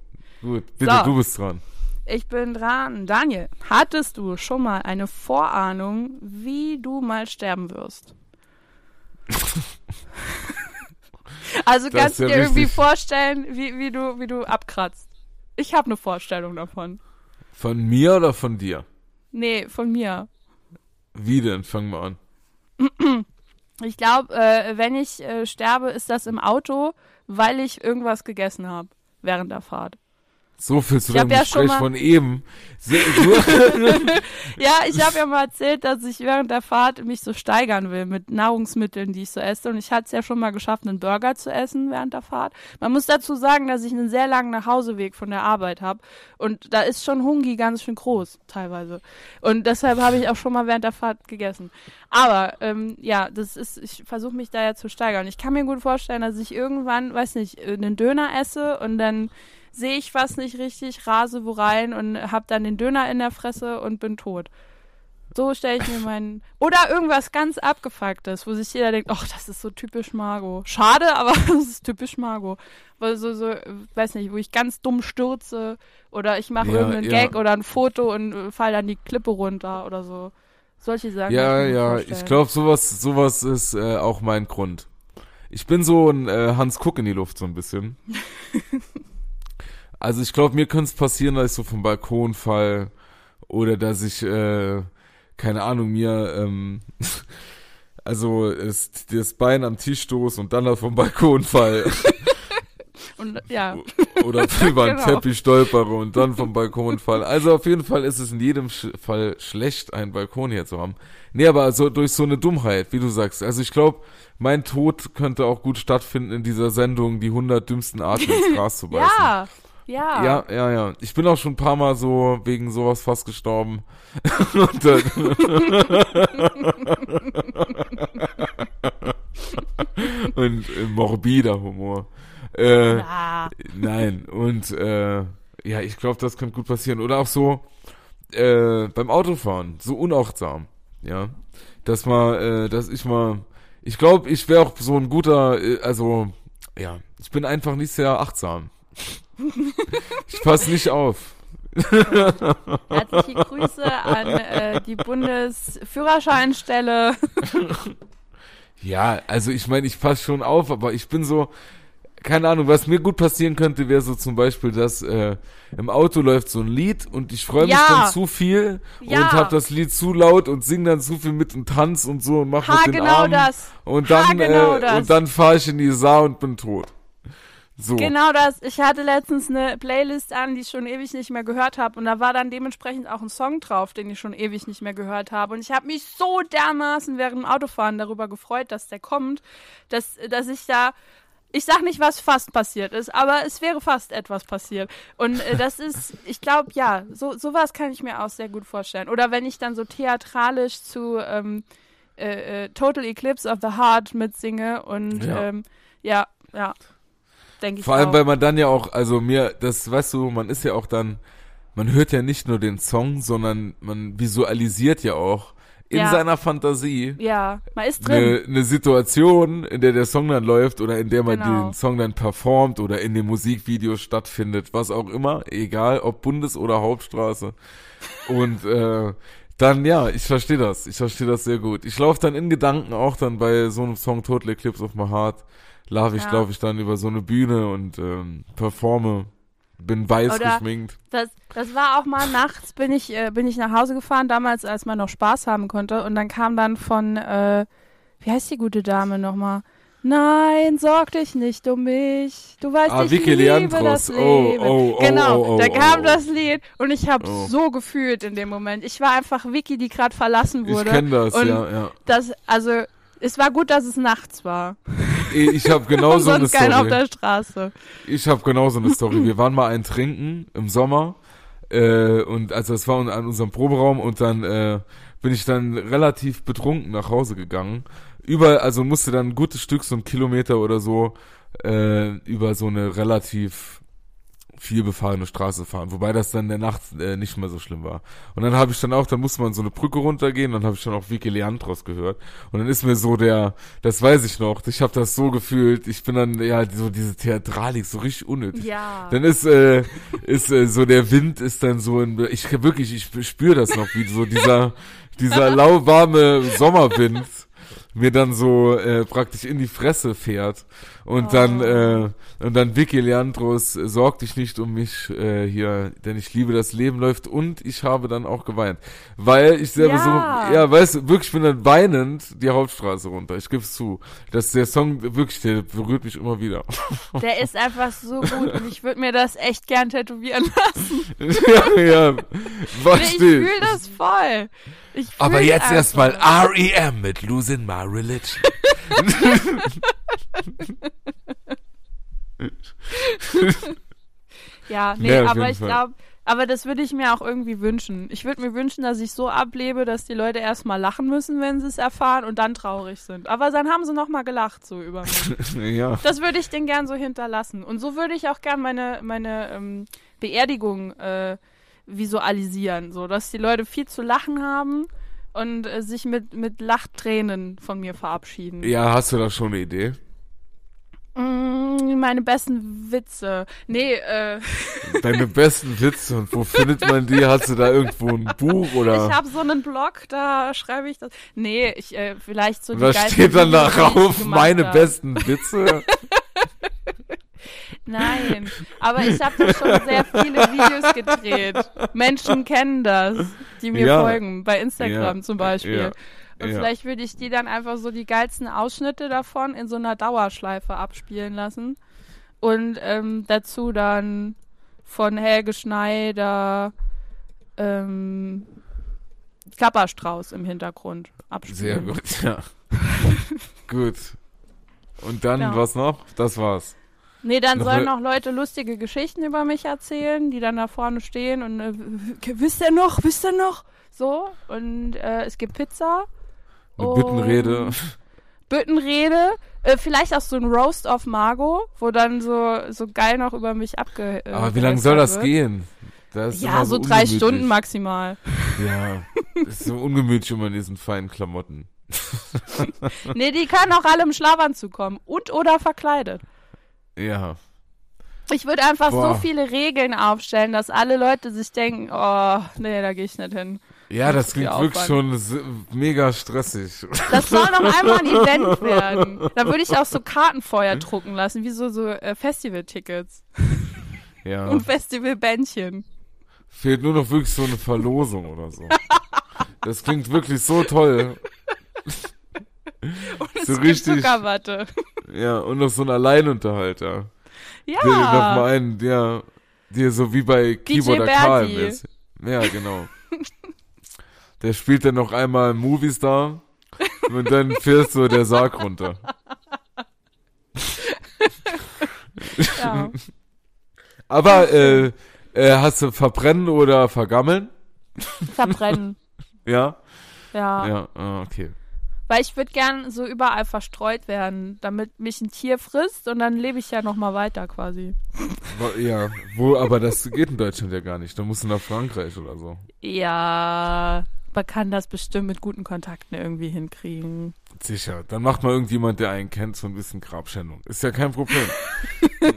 S2: gut, bitte,
S3: So.
S2: du bist dran.
S3: Ich bin dran. Daniel, hattest du schon mal eine Vorahnung, wie du mal sterben wirst? also
S2: Das
S3: kannst du
S2: ja
S3: dir irgendwie vorstellen, wie, wie, du, wie du abkratzt. Ich habe eine Vorstellung davon.
S2: Von mir oder von dir?
S3: Nee, von mir.
S2: Wie denn? Fangen wir an.
S3: Ich glaube, äh, wenn ich äh, sterbe, ist das im Auto, weil ich irgendwas gegessen habe während der Fahrt.
S2: So viel zu deinem
S3: ja
S2: Gespräch von eben.
S3: Ja, ich habe ja mal erzählt, dass ich während der Fahrt mich so steigern will mit Nahrungsmitteln, die ich so esse. Und ich hatte es ja schon mal geschafft, einen Burger zu essen während der Fahrt. Man muss dazu sagen, dass ich einen sehr langen Nachhauseweg von der Arbeit habe. Und da ist schon Hungi ganz schön groß, teilweise. Und deshalb habe ich auch schon mal während der Fahrt gegessen. Aber ähm, ja, das ist, ich versuche mich da ja zu steigern. Ich kann mir gut vorstellen, dass ich irgendwann, weiß nicht, einen Döner esse und dann sehe ich was nicht richtig, rase wo rein und hab dann den Döner in der Fresse und bin tot. So stelle ich mir meinen. Oder irgendwas ganz Abgefucktes, wo sich jeder denkt, ach, das ist so typisch Margot. Schade, aber das ist typisch Margot. Weil so, so, weiß nicht, wo ich ganz dumm stürze oder ich mache
S2: Ja,
S3: irgendeinen
S2: ja.
S3: Gag oder ein Foto und äh, fall dann die Klippe runter oder so. Solche Sachen.
S2: ja,
S3: ich
S2: ja,
S3: vorstellen.
S2: ich glaube, sowas, sowas ist äh, auch mein Grund. Ich bin so ein äh, Hans Kuck in die Luft so ein bisschen. also ich glaube, mir könnte es passieren, dass ich so vom Balkon fall oder dass ich, äh, keine Ahnung, mir, ähm, Also ist das Bein am Tischstoß und dann vom Balkonfall.
S3: Und ja,
S2: Oder über einen
S3: Genau.
S2: Teppich stolpere und dann vom Balkon fall. Also auf jeden Fall ist es in jedem Sch Fall schlecht, einen Balkon hier zu haben. Nee, aber so durch so eine Dummheit, wie du sagst. Also ich glaube, mein Tod könnte auch gut stattfinden in dieser Sendung, die 100 dümmsten Arten ins Gras zu beißen.
S3: ja, ja.
S2: Ja, ja, ja. Ich bin auch schon ein paar Mal so wegen sowas fast gestorben. Und dann Und äh, morbider Humor. Äh,
S3: Ja.
S2: Nein, und äh, ja, ich glaube, das könnte gut passieren. Oder auch so äh, beim Autofahren, so unachtsam, ja. Dass mal, äh, dass ich mal, ich glaube, ich wäre auch so ein guter, äh, also, ja, ich bin einfach nicht sehr achtsam. Ich passe nicht auf.
S3: Herzliche Grüße an äh, die Bundesführerscheinstelle.
S2: Ja, also ich meine, ich passe schon auf, aber ich bin so, keine Ahnung, was mir gut passieren könnte, wäre so zum Beispiel, dass äh, im Auto läuft so ein Lied und ich freue mich
S3: Ja.
S2: dann zu viel
S3: Ja.
S2: und habe das Lied zu laut und sing dann zu viel mit und tanz und so und mach
S3: Ha,
S2: mit den
S3: genau
S2: Armen
S3: das.
S2: und
S3: Ha,
S2: dann
S3: genau
S2: äh,
S3: das.
S2: und dann fahre ich in die Saar und bin tot. So.
S3: Genau das. Ich hatte letztens eine Playlist an, die ich schon ewig nicht mehr gehört habe. Und da war dann dementsprechend auch ein Song drauf, den ich schon ewig nicht mehr gehört habe. Und ich habe mich so dermaßen während dem Autofahren darüber gefreut, dass der kommt, dass, dass ich da. Ich sag nicht, was fast passiert ist, aber es wäre fast etwas passiert. Und äh, das ist, ich glaube, ja, so sowas kann ich mir auch sehr gut vorstellen. Oder wenn ich dann so theatralisch zu ähm, äh, äh, Total Eclipse of the Heart mitsinge und
S2: Ja.
S3: ähm, ja, ja, denke ich
S2: Vor allem,
S3: auch.
S2: weil man dann ja auch, also mir, das, weißt du, man ist ja auch dann, man hört ja nicht nur den Song, sondern man visualisiert ja auch in
S3: Ja.
S2: seiner Fantasie
S3: Ja, man ist drin.
S2: eine, eine Situation, in der der Song dann läuft oder in der man
S3: Genau.
S2: den Song dann performt oder in dem Musikvideo stattfindet, was auch immer, egal ob Bundes- oder Hauptstraße. Und äh, dann, ja, ich verstehe das. Ich verstehe das sehr gut. Ich laufe dann in Gedanken auch dann bei so einem Song Total Eclipse of My Heart, laufe ich,
S3: Ja.
S2: glaube ich, dann über so eine Bühne und ähm, performe, bin weiß
S3: Oder-
S2: geschminkt.
S3: Das, das war auch mal nachts, bin ich, äh, bin ich nach Hause gefahren, damals, als man noch Spaß haben konnte. Und dann kam dann von, äh, wie heißt die gute Dame nochmal? Nein, sorg dich nicht um mich. Du weißt,
S2: Ah,
S3: ich
S2: Vicky
S3: liebe
S2: Leandros.
S3: das
S2: Oh,
S3: Leben.
S2: oh, oh,
S3: genau,
S2: oh,
S3: da kam
S2: oh.
S3: das Lied und ich habe
S2: Oh.
S3: so gefühlt in dem Moment. Ich war einfach Vicky, die gerade verlassen
S2: Ich
S3: wurde.
S2: kenne das,
S3: und
S2: ja, ja.
S3: Das, also, es war gut, dass es nachts war.
S2: Ich habe genau
S3: und
S2: so eine
S3: keiner auf
S2: Story.
S3: der Straße.
S2: Ich habe genauso eine Story. Wir waren mal ein Trinken im Sommer äh, und also es war an unserem Proberaum und dann äh, bin ich dann relativ betrunken nach Hause gegangen. Über, also musste dann ein gutes Stück, so ein Kilometer oder so, äh, über so eine relativ viel befahrene Straße fahren, wobei das dann in der Nacht äh, nicht mehr so schlimm war. Und dann habe ich dann auch, dann musste man so eine Brücke runtergehen, dann habe ich dann auch Vicky Leandros gehört. Und dann ist mir so der, das weiß ich noch, ich habe das so gefühlt, ich bin dann, ja, so diese Theatralik, so richtig unnötig.
S3: Ja.
S2: Dann ist, äh, ist äh, so der Wind ist dann so in, ich wirklich, ich spüre das noch, wie so dieser, dieser lauwarme Sommerwind mir dann so äh, praktisch in die Fresse fährt und dann äh, und dann Vicky Leandros äh, sorg dich nicht um mich äh, hier, denn ich liebe das Leben läuft und ich habe dann auch geweint, weil ich selber
S3: Ja.
S2: so ja, weißt du, wirklich bin dann weinend die Hauptstraße runter. Ich gebe es zu, dass der Song wirklich der berührt mich immer wieder.
S3: Der ist einfach so gut und ich würde mir das echt gern tätowieren lassen.
S2: ja, ja. Was
S3: ich fühle das voll.
S2: Aber jetzt erstmal R.E.M. mit Losing My Religion.
S3: Ja, nee,
S2: Ja,
S3: aber ich glaube, aber das würde ich mir auch irgendwie wünschen. Ich würde mir wünschen, dass ich so ablebe, dass die Leute erstmal lachen müssen, wenn sie es erfahren und dann traurig sind. Aber dann haben sie nochmal gelacht so über mich.
S2: ja.
S3: Das würde ich denen gern so hinterlassen. Und so würde ich auch gern meine, meine ähm, Beerdigung äh, visualisieren, so dass die Leute viel zu lachen haben und äh, sich mit, mit Lachtränen von mir verabschieden.
S2: Ja, hast du da schon eine Idee?
S3: Mm, meine besten Witze. Nee, äh,
S2: Deine besten Witze und wo findet man die? Hast du da irgendwo ein Buch oder
S3: ich habe so einen Blog, da schreibe ich das. Nee, ich äh, vielleicht so
S2: was
S3: geilsten
S2: steht dann darauf? Meine
S3: hab.
S2: besten Witze?
S3: Nein, aber ich habe da schon sehr viele Videos gedreht. Menschen kennen das, die mir
S2: Ja.
S3: folgen, bei Instagram
S2: Ja,
S3: zum Beispiel.
S2: ja.
S3: Und vielleicht würde ich die dann einfach so die geilsten Ausschnitte davon in so einer Dauerschleife abspielen lassen. Und ähm, dazu dann von Helge Schneider ähm, Klapperstrauß im Hintergrund
S2: Sehr
S3: abspielen.
S2: gut, ja. gut. Und dann
S3: Ja.
S2: was noch? Das war's.
S3: Nee, dann
S2: Noch
S3: sollen noch Leute lustige Geschichten über mich erzählen, die dann da vorne stehen und äh, wisst ihr noch, wisst ihr noch? So, und äh, es gibt Pizza.
S2: Eine Büttenrede.
S3: Büttenrede, äh, vielleicht auch so ein Roast of Margot, wo dann so, so geil noch über mich abge. Äh,
S2: Aber wie lange soll das
S3: gelästert
S2: gehen? Das
S3: wird. Ja, so drei
S2: ungemütlich.
S3: Stunden maximal.
S2: Ja, ist so ungemütlich immer in diesen feinen Klamotten.
S3: nee, die können auch alle im Schlafanzug kommen und oder verkleidet.
S2: Ja.
S3: Ich würde einfach
S2: Boah.
S3: so viele Regeln aufstellen, dass alle Leute sich denken, oh, nee, da gehe ich nicht hin.
S2: Ja, das
S3: viel
S2: klingt wirklich schon mega stressig.
S3: Das soll noch einmal ein Event werden. Da würde ich auch so Kartenfeuer drucken lassen, wie so, so äh, Festivaltickets
S2: Ja.
S3: und Festivalbändchen.
S2: Fehlt nur noch wirklich so eine Verlosung oder so. Das klingt wirklich so toll.
S3: Und es
S2: So
S3: gibt
S2: richtig-
S3: Zuckerwatte.
S2: Ja, und noch so ein Alleinunterhalter.
S3: Ja.
S2: Der noch mal einen, ja, der so wie bei Keyboarder Karl ist. Ja, genau. Der spielt dann noch einmal Moviestar und dann fährst so der Sarg runter.
S3: ja.
S2: Aber äh, äh, hast du verbrennen oder vergammeln?
S3: Verbrennen.
S2: Ja?
S3: Ja.
S2: Ja, ah, okay.
S3: Weil ich würde gern so überall verstreut werden, damit mich ein Tier frisst und dann lebe ich ja noch mal weiter quasi.
S2: Ja, wo, aber das geht in Deutschland ja gar nicht. Da musst du nach Frankreich oder so.
S3: Ja, man kann das bestimmt mit guten Kontakten irgendwie hinkriegen.
S2: Sicher. Dann macht mal irgendjemand, der einen kennt, so ein bisschen Grabschändung. Ist ja kein Problem.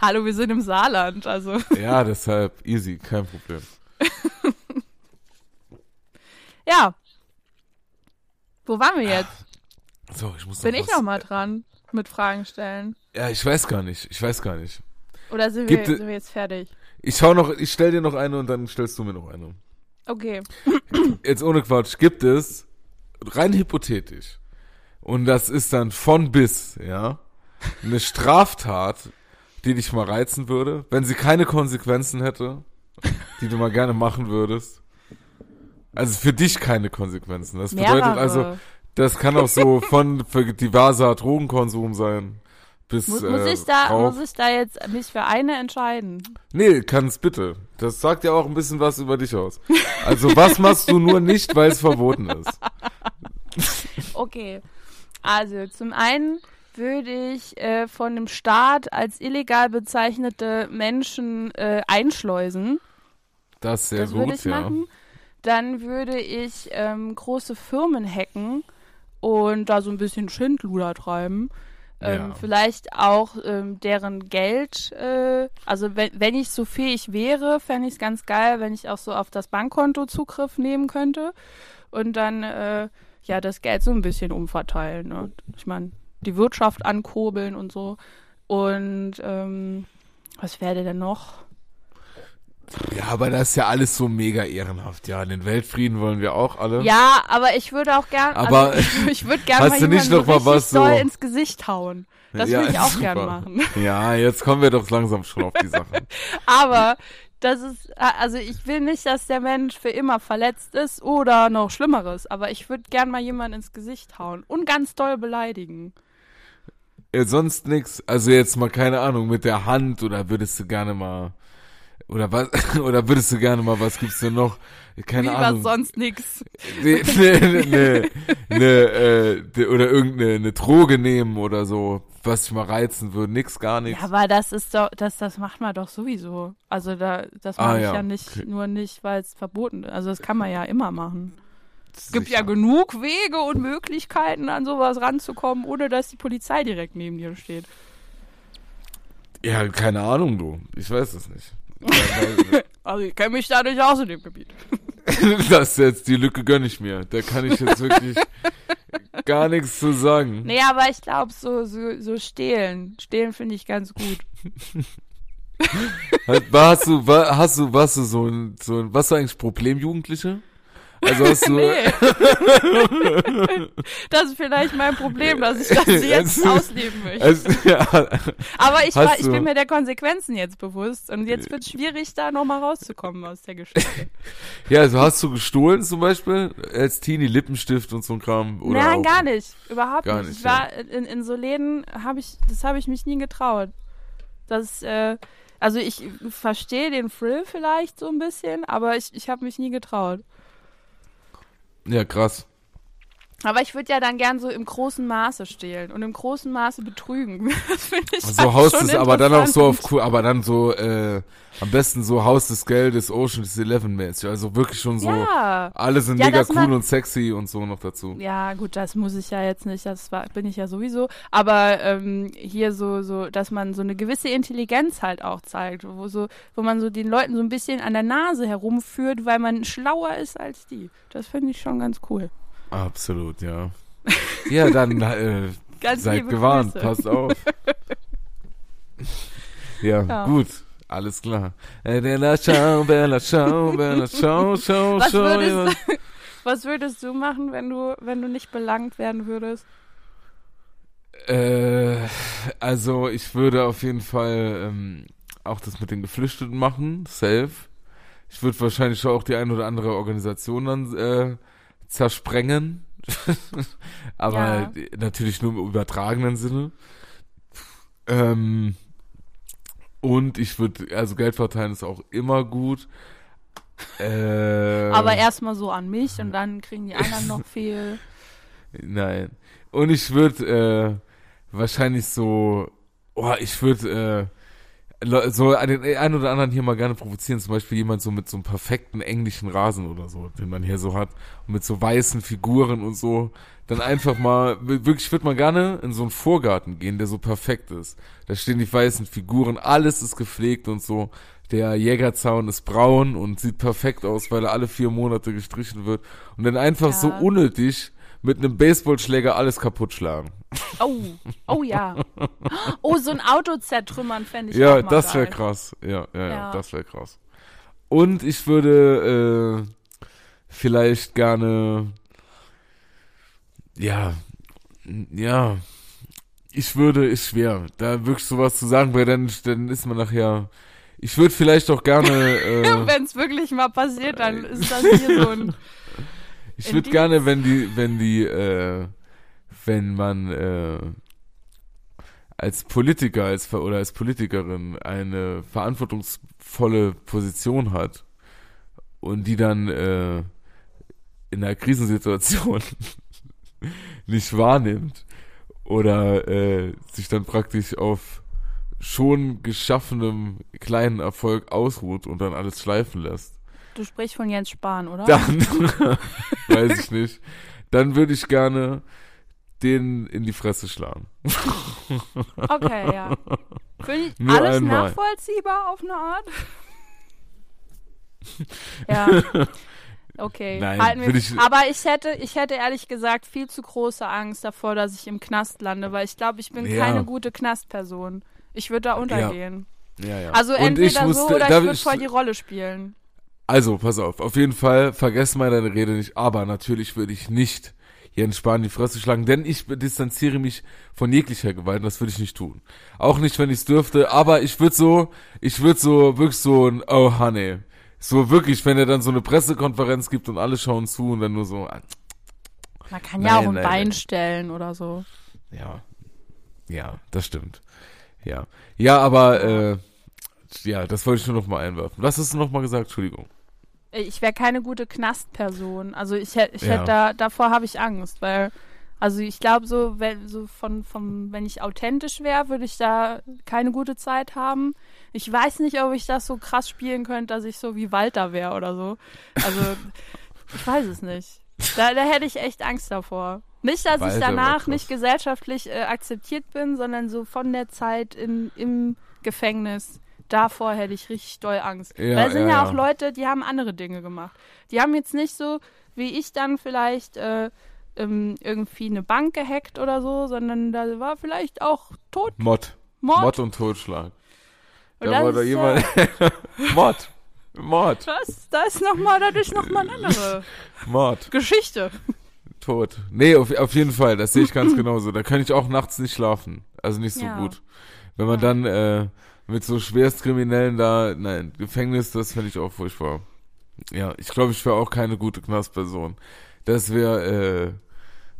S3: Hallo, wir sind im Saarland, also.
S2: ja, deshalb easy, kein Problem.
S3: Ja. Wo waren wir jetzt?
S2: So, ich muss
S3: Bin
S2: noch
S3: ich
S2: was-
S3: noch mal dran mit Fragen stellen?
S2: Ja, ich weiß gar nicht. Ich weiß gar nicht.
S3: Oder sind wir,
S2: Gibt
S3: sind wir jetzt fertig?
S2: Ich schau noch, ich stell dir noch eine und dann stellst du mir noch eine.
S3: Okay.
S2: Jetzt ohne Quatsch, gibt es rein hypothetisch und das ist dann von bis, ja, eine Straftat, die dich mal reizen würde, wenn sie keine Konsequenzen hätte, die du mal gerne machen würdest. Also für dich keine Konsequenzen. Das bedeutet
S3: Mehrere.
S2: also, das kann auch so von diverser Drogenkonsum sein bis
S3: muss,
S2: äh,
S3: muss, ich da,
S2: Rauch.
S3: muss ich da jetzt mich für eine entscheiden?
S2: Nee, kann's bitte. Das sagt ja auch ein bisschen was über dich aus. Also was machst du nur nicht, weil es verboten ist?
S3: Okay. Also, zum einen würde ich äh, von dem Staat als illegal bezeichnete Menschen äh, einschleusen.
S2: Das ist sehr
S3: das
S2: gut,
S3: ich
S2: ja.
S3: machen. Dann würde ich ähm, große Firmen hacken und da so ein bisschen Schindluder treiben. Ähm,
S2: Ja.
S3: Vielleicht auch ähm, deren Geld, äh, also wenn, wenn ich so fähig wäre, fände ich es ganz geil, wenn ich auch so auf das Bankkonto Zugriff nehmen könnte und dann äh, ja das Geld so ein bisschen umverteilen. Ne? Ich meine, die Wirtschaft ankurbeln und so. Und ähm, was wäre denn noch?
S2: Ja, aber das ist ja alles so mega ehrenhaft. Ja, den Weltfrieden wollen wir auch alle.
S3: Ja, aber ich würde auch gern,
S2: Aber
S3: also ich, ich würde gerne mal
S2: du nicht
S3: jemanden
S2: noch mal
S3: so richtig
S2: was so-
S3: doll ins Gesicht hauen. Das
S2: Ja,
S3: würde ich auch
S2: super.
S3: gern machen.
S2: Ja, jetzt kommen wir doch langsam schon auf die Sachen.
S3: Aber das ist, also ich will nicht, dass der Mensch für immer verletzt ist oder noch Schlimmeres. Aber ich würde gern mal jemanden ins Gesicht hauen und ganz doll beleidigen.
S2: Ja, sonst nix. Also jetzt mal keine Ahnung mit der Hand oder würdest du gerne mal oder was oder würdest du gerne mal was gibt's denn noch? Keine
S3: Wie
S2: Ahnung.
S3: sonst nix.
S2: Nee, nee, nee, nee, nee, äh, de- oder irgendeine eine Droge nehmen oder so, was dich mal reizen würde. Nix, gar nichts.
S3: Ja, aber das ist doch, das, das macht man doch sowieso. Also da, das
S2: Ah,
S3: mache ich
S2: ja,
S3: ja, nicht,
S2: okay.
S3: nur nicht, weil es verboten ist. Also das kann man ja immer machen. Es gibt
S2: Sicher.
S3: ja genug Wege und Möglichkeiten, an sowas ranzukommen, ohne dass die Polizei direkt neben dir steht.
S2: Ja, keine Ahnung, du. Ich weiß es nicht.
S3: Also ich kenne mich da nicht aus in dem Gebiet.
S2: Das jetzt, die Lücke gönn ich mir. Da kann ich jetzt wirklich gar nichts zu sagen.
S3: Nee, aber ich glaube, so, so, so stehlen. Stehlen finde ich ganz gut.
S2: Hast, du, hast du, warst du so ein, so ein, was du eigentlich Problemjugendliche? Also hast du.
S3: Nee. das ist vielleicht mein Problem, dass ich das jetzt ausleben möchte.
S2: Also, ja,
S3: Aber ich, war, ich bin mir der Konsequenzen jetzt bewusst und jetzt wird es schwierig, da nochmal rauszukommen aus der Geschichte.
S2: ja, also hast du gestohlen zum Beispiel als Teenie Lippenstift und so ein Kram? Oder
S3: Nein,
S2: auch?
S3: gar nicht. Überhaupt
S2: Gar
S3: nicht. Ich war in, in so Läden, hab ich, das habe ich mich nie getraut. Das, äh, also ich verstehe den Thrill vielleicht so ein bisschen, aber ich, ich habe mich nie getraut.
S2: Ja, krass.
S3: Aber ich würde ja dann gern so im großen Maße stehlen und im großen Maße betrügen. Das finde ich
S2: So
S3: halt
S2: Haus
S3: schon
S2: des, aber dann auch so auf cool, aber dann so, äh, am besten so Haus des Geldes, Ocean's Eleven mäßig. Also wirklich schon so,
S3: Ja.
S2: alle sind
S3: Ja,
S2: mega cool und sexy und so noch dazu.
S3: Ja, gut, das muss ich ja jetzt nicht, das war, bin ich ja sowieso. Aber ähm, hier so, so, dass man so eine gewisse Intelligenz halt auch zeigt, wo so, wo man so den Leuten so ein bisschen an der Nase herumführt, weil man schlauer ist als die. Das finde ich schon ganz cool.
S2: Absolut, ja. Ja, dann äh, seid gewarnt,
S3: Grüße.
S2: passt auf. ja,
S3: Ja.
S2: gut, alles klar. Äh, Bella ciao, Bella ciao, Bella ciao, ciao,
S3: Was
S2: ciao.
S3: würdest, was würdest du machen, wenn du, wenn du nicht belangt werden würdest?
S2: Äh, also ich würde auf jeden Fall ähm, auch das mit den Geflüchteten machen, safe. Ich würde wahrscheinlich auch die ein oder andere Organisation dann äh, zersprengen. Aber
S3: Ja.
S2: natürlich nur im übertragenen Sinne. Ähm, und ich würde, also Geld verteilen ist auch immer gut. Äh,
S3: Aber erstmal so an mich und dann kriegen die anderen noch viel.
S2: Nein. Und ich würde äh, wahrscheinlich so, oh, ich würde äh, so einen, einen oder anderen hier mal gerne provozieren. Zum Beispiel jemand so mit so einem perfekten englischen Rasen oder so, den man hier so hat. Und mit so weißen Figuren und so. Dann einfach mal, wirklich, ich würde mal gerne in so einen Vorgarten gehen, der so perfekt ist. Da stehen die weißen Figuren, alles ist gepflegt und so. Der Jägerzaun ist braun und sieht perfekt aus, weil er alle vier Monate gestrichen wird. Und dann einfach so
S3: Ja.
S2: unnötig mit einem Baseballschläger alles kaputt schlagen.
S3: Oh, oh ja. Oh, so ein Auto zertrümmern fände ich
S2: Ja, das wäre krass. Ja, ja, ja,
S3: Ja.
S2: das wäre krass. Und ich würde äh, vielleicht gerne, ja, ja, ich würde, ist schwer, da wirklich sowas zu sagen, weil dann, dann ist man nachher, ich würde vielleicht auch gerne, äh,
S3: Wenn es wirklich mal passiert, dann ist das hier so ein.
S2: Ich würde gerne, wenn die, wenn die, äh, wenn man äh, als Politiker als oder als Politikerin eine verantwortungsvolle Position hat und die dann äh, in einer Krisensituation nicht wahrnimmt oder äh, sich dann praktisch auf schon geschaffenem kleinen Erfolg ausruht und dann alles schleifen lässt
S3: Du sprichst von Jens Spahn, oder?
S2: dann weiß ich nicht. Dann würde ich gerne den in die Fresse schlagen.
S3: Okay, ja. Finde ich
S2: Nur
S3: alles
S2: einmal.
S3: nachvollziehbar auf eine Art? ja. Okay.
S2: Nein,
S3: halten wir,
S2: ich-
S3: aber ich hätte, ich hätte ehrlich gesagt viel zu große Angst davor, dass ich im Knast lande, weil ich glaube, ich bin
S2: Ja.
S3: keine gute Knastperson. Ich würde da untergehen.
S2: Ja, ja.
S3: Also
S2: Und
S3: entweder so oder ich würde voll die Rolle spielen.
S2: Also, pass auf. Auf jeden Fall, vergess mal deine Rede nicht. Aber natürlich würde ich nicht Jens Spahn die Fresse schlagen, denn ich distanziere mich von jeglicher Gewalt. und Das würde ich nicht tun. Auch nicht, wenn ich es dürfte. Aber ich würde so, ich würde so wirklich so ein Oh Honey. So wirklich, wenn er dann so eine Pressekonferenz gibt und alle schauen zu und dann nur so, ah,
S3: Man kann
S2: Nein,
S3: ja auch ein
S2: nein,
S3: Bein
S2: nein.
S3: stellen oder so.
S2: Ja. Ja, das stimmt. Ja. Ja, aber äh, ja, das wollte ich nur noch mal einwerfen. Was hast du noch mal gesagt? Entschuldigung.
S3: Ich wäre keine gute Knastperson. Also ich hätte, ich
S2: Ja.
S3: hätte da, davor habe ich Angst, weil, also ich glaube so, wenn, so von, von, wenn ich authentisch wäre, würde ich da keine gute Zeit haben. Ich weiß nicht, ob ich das so krass spielen könnte, dass ich so wie Walter wäre oder so. Also, ich weiß es nicht. Da, da hätte ich echt Angst davor. Nicht, dass
S2: Walter
S3: ich
S2: war
S3: danach nicht gesellschaftlich äh, akzeptiert bin, sondern so von der Zeit in, im Gefängnis. Davor hätte ich richtig doll Angst.
S2: Ja,
S3: Weil es sind
S2: ja,
S3: ja,
S2: ja.
S3: auch Leute, die haben andere Dinge gemacht. Die haben jetzt nicht so, wie ich dann vielleicht äh, ähm, irgendwie eine Bank gehackt oder so, sondern da war vielleicht auch
S2: Mod.
S3: Todmord.
S2: Mod und Totschlag.
S3: Und
S2: Da
S3: das
S2: war da
S3: ist,
S2: jemand. Mod. Mord.
S3: Was? Da ist nochmal, das ist nochmal eine andere
S2: Mord.
S3: Geschichte.
S2: Tot. Nee, auf, auf jeden Fall. Das sehe ich ganz genauso. Da kann ich auch nachts nicht schlafen. Also nicht so
S3: Ja.
S2: gut. Wenn man dann äh, mit so Schwerstkriminellen da, nein, Gefängnis, das fände ich auch furchtbar. Ja, ich glaube, ich wäre auch keine gute Knastperson. Das wäre, äh,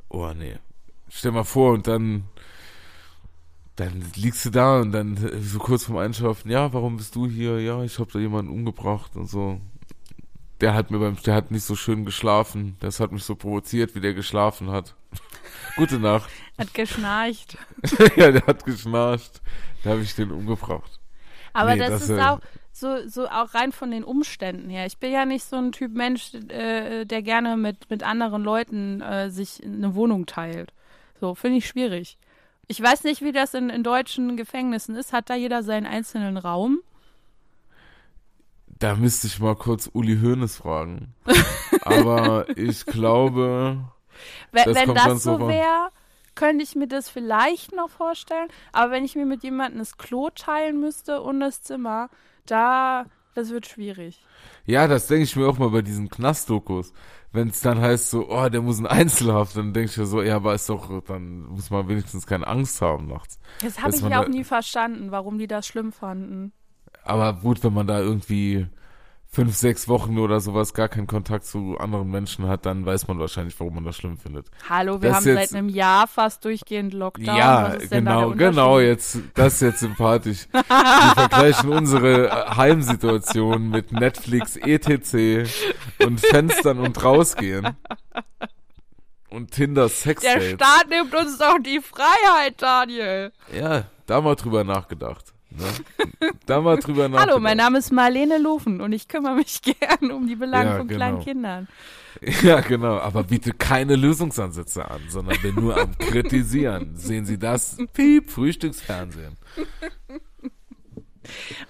S2: oh nee. Stell mal vor und dann, dann liegst du da und dann äh, so kurz vorm Einschlafen, ja, warum bist du hier? Ja, ich habe da jemanden umgebracht und so. Der hat mir beim, der hat nicht so schön geschlafen. Das hat mich so provoziert, wie der geschlafen hat. Gute Nacht.
S3: Hat geschnarcht.
S2: ja, der hat geschnarcht. Da habe ich den umgebracht.
S3: Aber
S2: Nee,
S3: das,
S2: das,
S3: ist
S2: äh,
S3: auch so, so auch rein von den Umständen her. Ich bin ja nicht so ein Typ Mensch, äh, der gerne mit, mit anderen Leuten äh, sich eine Wohnung teilt. So, finde ich schwierig. Ich weiß nicht, wie das in, in deutschen Gefängnissen ist. Hat da jeder seinen einzelnen Raum?
S2: Da müsste ich mal kurz Uli Hoeneß fragen. Aber ich glaube,
S3: We-
S2: Das
S3: wenn das so wäre, könnte ich mir das vielleicht noch vorstellen. Aber wenn ich mir mit jemandem das Klo teilen müsste und das Zimmer, da, das wird schwierig.
S2: ja, das denke ich mir auch mal bei diesen Knastdokus. Wenn es dann heißt so, oh, der muss in Einzelhaft, dann denke ich mir so, ja, aber ist doch, dann muss man wenigstens keine Angst haben nachts.
S3: Das habe ich ja auch nie verstanden, warum die das schlimm fanden.
S2: Aber gut, wenn man da irgendwie fünf, sechs Wochen oder sowas gar keinen Kontakt zu anderen Menschen hat, dann weiß man wahrscheinlich, warum man das schlimm findet.
S3: Hallo, wir
S2: Das
S3: haben
S2: jetzt-
S3: seit einem Jahr fast durchgehend Lockdown.
S2: ja, genau,
S3: der
S2: genau, jetzt, das ist jetzt sympathisch. Wir vergleichen unsere äh, Heimsituation mit Netflix, ETC und Fenstern und rausgehen. Und Tinder
S3: Der
S2: Sexdates.
S3: Staat nimmt uns doch die Freiheit, Daniel.
S2: Ja, da mal drüber nachgedacht. Ne? Da mal drüber nachgedacht.
S3: Hallo, mein Name ist Marlene Lufen und ich kümmere mich gern um die Belange
S2: Ja,
S3: von
S2: genau.
S3: kleinen Kindern.
S2: Ja, genau, aber biete keine Lösungsansätze an, sondern bin nur am Kritisieren. Sehen Sie das? Piep, Frühstücksfernsehen.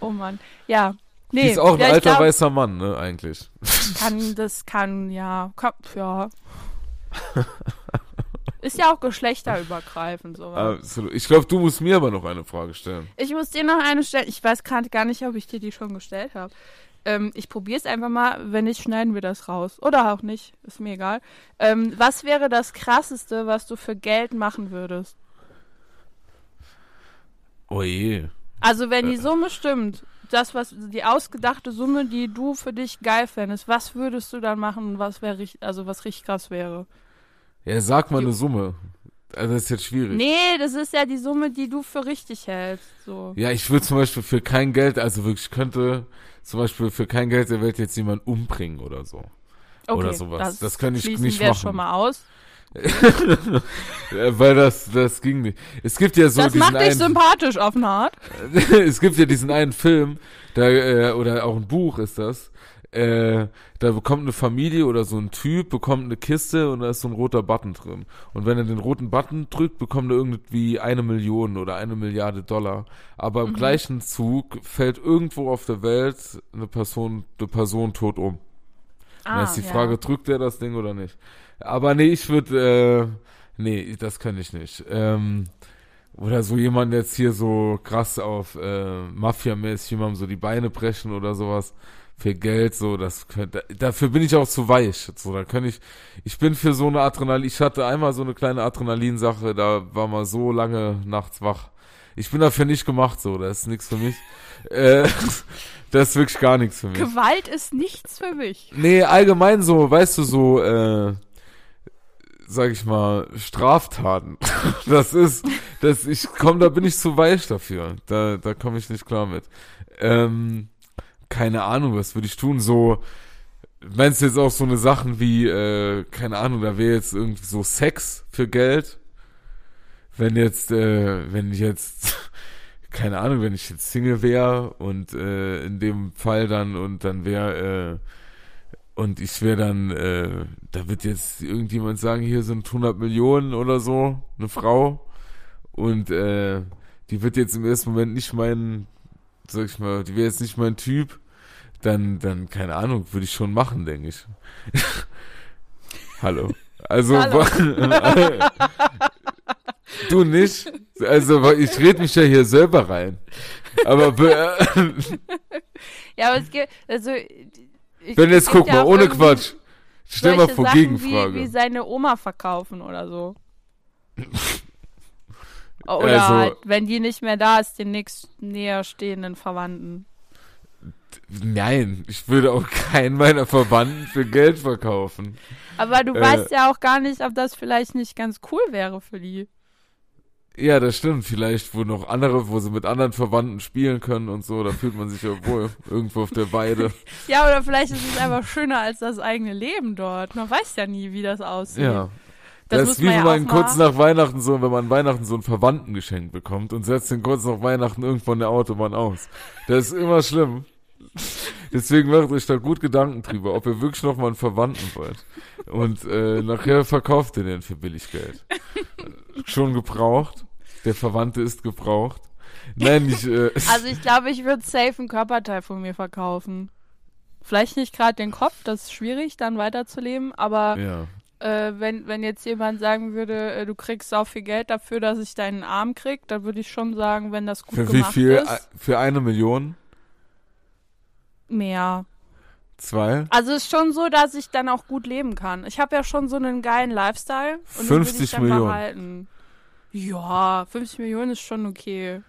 S3: Oh Mann. Ja.
S2: Die
S3: Nee,
S2: ist auch ein
S3: ja,
S2: alter
S3: glaub,
S2: weißer Mann, ne, eigentlich.
S3: kann, das kann, ja, kann, ja. Ist ja auch geschlechterübergreifend sowas.
S2: Absolut. Ich glaube, du musst mir aber noch eine Frage stellen.
S3: Ich muss dir noch eine stellen. Ich weiß gerade gar nicht, ob ich dir die schon gestellt habe. Ähm, ich probiere es einfach mal. Wenn nicht, schneiden wir das raus. Oder auch nicht. Ist mir egal. Ähm, was wäre das Krasseste, was du für Geld machen würdest?
S2: Oh je.
S3: Also, wenn die
S2: Äh.
S3: Summe stimmt, das, was die ausgedachte Summe, die du für dich geil fändest, was würdest du dann machen, was wäre richtig, also was richtig krass wäre?
S2: Ja, sag mal eine Summe. Also das ist jetzt schwierig.
S3: Nee, das ist ja die Summe, die du für richtig hältst. So.
S2: Ja, ich würde zum Beispiel für kein Geld, also wirklich ich könnte zum Beispiel für kein Geld der Welt jetzt jemand umbringen oder so.
S3: Okay,
S2: Oder sowas. Das könnte ich
S3: schließen
S2: nicht
S3: wir
S2: machen.
S3: schon mal aus.
S2: Weil das, das ging nicht. Es gibt ja so
S3: das macht dich
S2: einen,
S3: sympathisch auf eine Art.
S2: es gibt ja diesen einen Film, da, äh, oder auch ein Buch ist das, äh, da bekommt eine Familie oder so ein Typ, bekommt eine Kiste und da ist so ein roter Button drin. Und wenn er den roten Button drückt, bekommt er irgendwie eine Million oder eine Milliarde Dollar. Aber
S3: Mhm.
S2: im gleichen Zug fällt irgendwo auf der Welt eine Person, eine Person tot um.
S3: Ah,
S2: Dann ist die Frage, drückt er das Ding oder nicht? Aber nee, ich würde, äh, nee, das kann ich nicht. Ähm, oder so jemand jetzt hier so krass auf äh, Mafia-mäßig jemandem so die Beine brechen oder sowas für Geld, so, das könnte, dafür bin ich auch zu weich, so, da kann ich, ich bin für so eine Adrenalin, ich hatte einmal so eine kleine Adrenalinsache, da war mal so lange nachts wach. Ich bin dafür nicht gemacht, so, das ist nichts für mich. äh, das ist wirklich gar nichts für mich.
S3: Gewalt ist nichts für mich.
S2: Nee, allgemein so, weißt du, so, äh, sag ich mal, Straftaten. Das ist, das, ich komm, da bin ich zu weich dafür. Da, da komme ich nicht klar mit. Ähm, keine Ahnung, was würde ich tun? So, meinst du jetzt auch so eine Sachen wie, äh, keine Ahnung, da wäre jetzt irgendwie so Sex für Geld? Wenn jetzt, äh, wenn ich jetzt, keine Ahnung, wenn ich jetzt Single wäre und äh, in dem Fall dann und dann wäre, äh, und ich wäre dann, äh, da wird jetzt irgendjemand sagen, hier sind 100 Millionen oder so, eine Frau. Und äh, die wird jetzt im ersten Moment nicht mein, sag ich mal, die wäre jetzt nicht mein Typ. Dann, dann, keine Ahnung, würde ich schon machen, denke ich. Hallo. Also,
S3: Hallo.
S2: du nicht? Also, ich red mich ja hier selber rein. Aber be-
S3: Ja, aber es gibt, also. Ich,
S2: Wenn jetzt guck mal, ohne Quatsch. Stell mal vor,
S3: Sachen
S2: Gegenfrage.
S3: Wie, wie seine Oma verkaufen oder so. Oder
S2: Also-
S3: halt, wenn die nicht mehr da ist, den nächst näher stehenden Verwandten.
S2: Nein, ich würde auch keinen meiner Verwandten für Geld verkaufen.
S3: Aber du
S2: Äh.
S3: weißt ja auch gar nicht, ob das vielleicht nicht ganz cool wäre für die.
S2: Ja, das stimmt. Vielleicht, wo noch andere, wo sie mit anderen Verwandten spielen können und so, da fühlt man sich ja wohl irgendwo auf der Weide.
S3: Ja, oder vielleicht ist es einfach schöner als das eigene Leben dort. Man weiß ja nie, wie das aussieht.
S2: Ja.
S3: Das
S2: Das, ist wie wenn
S3: ja
S2: man kurz nach Weihnachten so, wenn man an Weihnachten so ein Verwandtengeschenk bekommt und setzt den kurz nach Weihnachten irgendwo an der Autobahn aus. Das ist immer schlimm. Deswegen macht euch da gut Gedanken drüber, ob ihr wirklich noch mal einen Verwandten wollt. Und äh, nachher verkauft ihr den für billig Geld. Schon gebraucht. Der Verwandte ist gebraucht. Nein, nicht. Äh,
S3: Also ich glaube, ich würde safe einen Körperteil von mir verkaufen. Vielleicht nicht gerade den Kopf, das ist schwierig, dann weiterzuleben, aber
S2: ja.
S3: Äh, wenn, wenn jetzt jemand sagen würde, äh, du kriegst auch viel Geld dafür, dass ich deinen Arm krieg, dann würde ich schon sagen, wenn das gut
S2: Für wie
S3: gemacht
S2: viel?
S3: ist,
S2: Für eine Million?
S3: mehr.
S2: Zwei?
S3: Also es ist schon so, dass ich dann auch gut leben kann. Ich habe ja schon so einen geilen Lifestyle und den würde ich
S2: 50
S3: dann
S2: Millionen.
S3: behalten. Ja, 50 Millionen ist schon okay.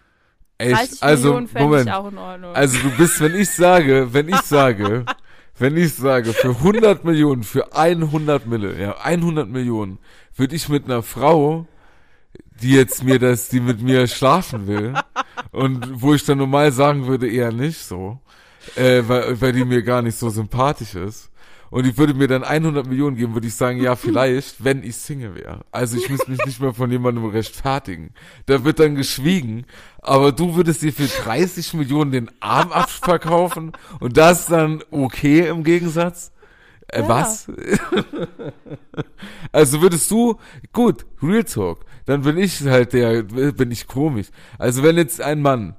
S2: Echt?
S3: 30
S2: Also,
S3: Millionen fände ich auch in Ordnung.
S2: Also du bist, wenn ich sage, wenn ich sage, wenn ich sage, für 100 Millionen, für 100 Mille, ja, 100 Millionen, würde ich mit einer Frau, die jetzt mir das, die mit mir schlafen will, und wo ich dann normal sagen würde, eher nicht so, äh, weil, weil die mir gar nicht so sympathisch ist, und die würde mir dann 100 Millionen geben, würde ich sagen, ja, vielleicht, wenn ich Single wäre. Also ich muss mich nicht mehr von jemandem rechtfertigen. Da wird dann geschwiegen, aber du würdest dir für 30 Millionen den Arm abverkaufen und das dann okay im Gegensatz? Äh,
S3: Ja.
S2: Was? also würdest du, gut, Real Talk, dann bin ich halt der, bin ich komisch. Also wenn jetzt ein Mann,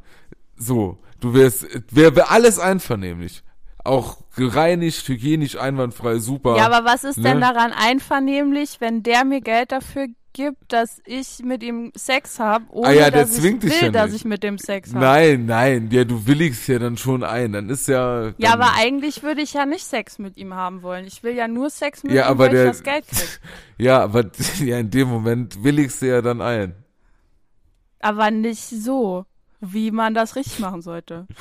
S2: so, du wärst, wäre wär alles einvernehmlich. Auch gereinigt, hygienisch, einwandfrei, super.
S3: ja, aber was ist denn
S2: ne?
S3: daran einvernehmlich, wenn der mir Geld dafür gibt, dass ich mit ihm Sex habe, ohne
S2: Ah ja, der
S3: dass
S2: zwingt
S3: ich
S2: dich
S3: will,
S2: ja
S3: dass ich mit dem Sex habe?
S2: Nein, nein, ja, du willigst ja dann schon ein. Dann ist ja. Dann,
S3: Ja, aber eigentlich würde ich ja nicht Sex mit ihm haben wollen. Ich will ja nur Sex mit
S2: Ja,
S3: ihm,
S2: aber
S3: weil
S2: der-
S3: ich das Geld krieg.
S2: Ja, aber ja, in dem Moment willigst du ja dann ein.
S3: Aber nicht so, wie man das richtig machen sollte.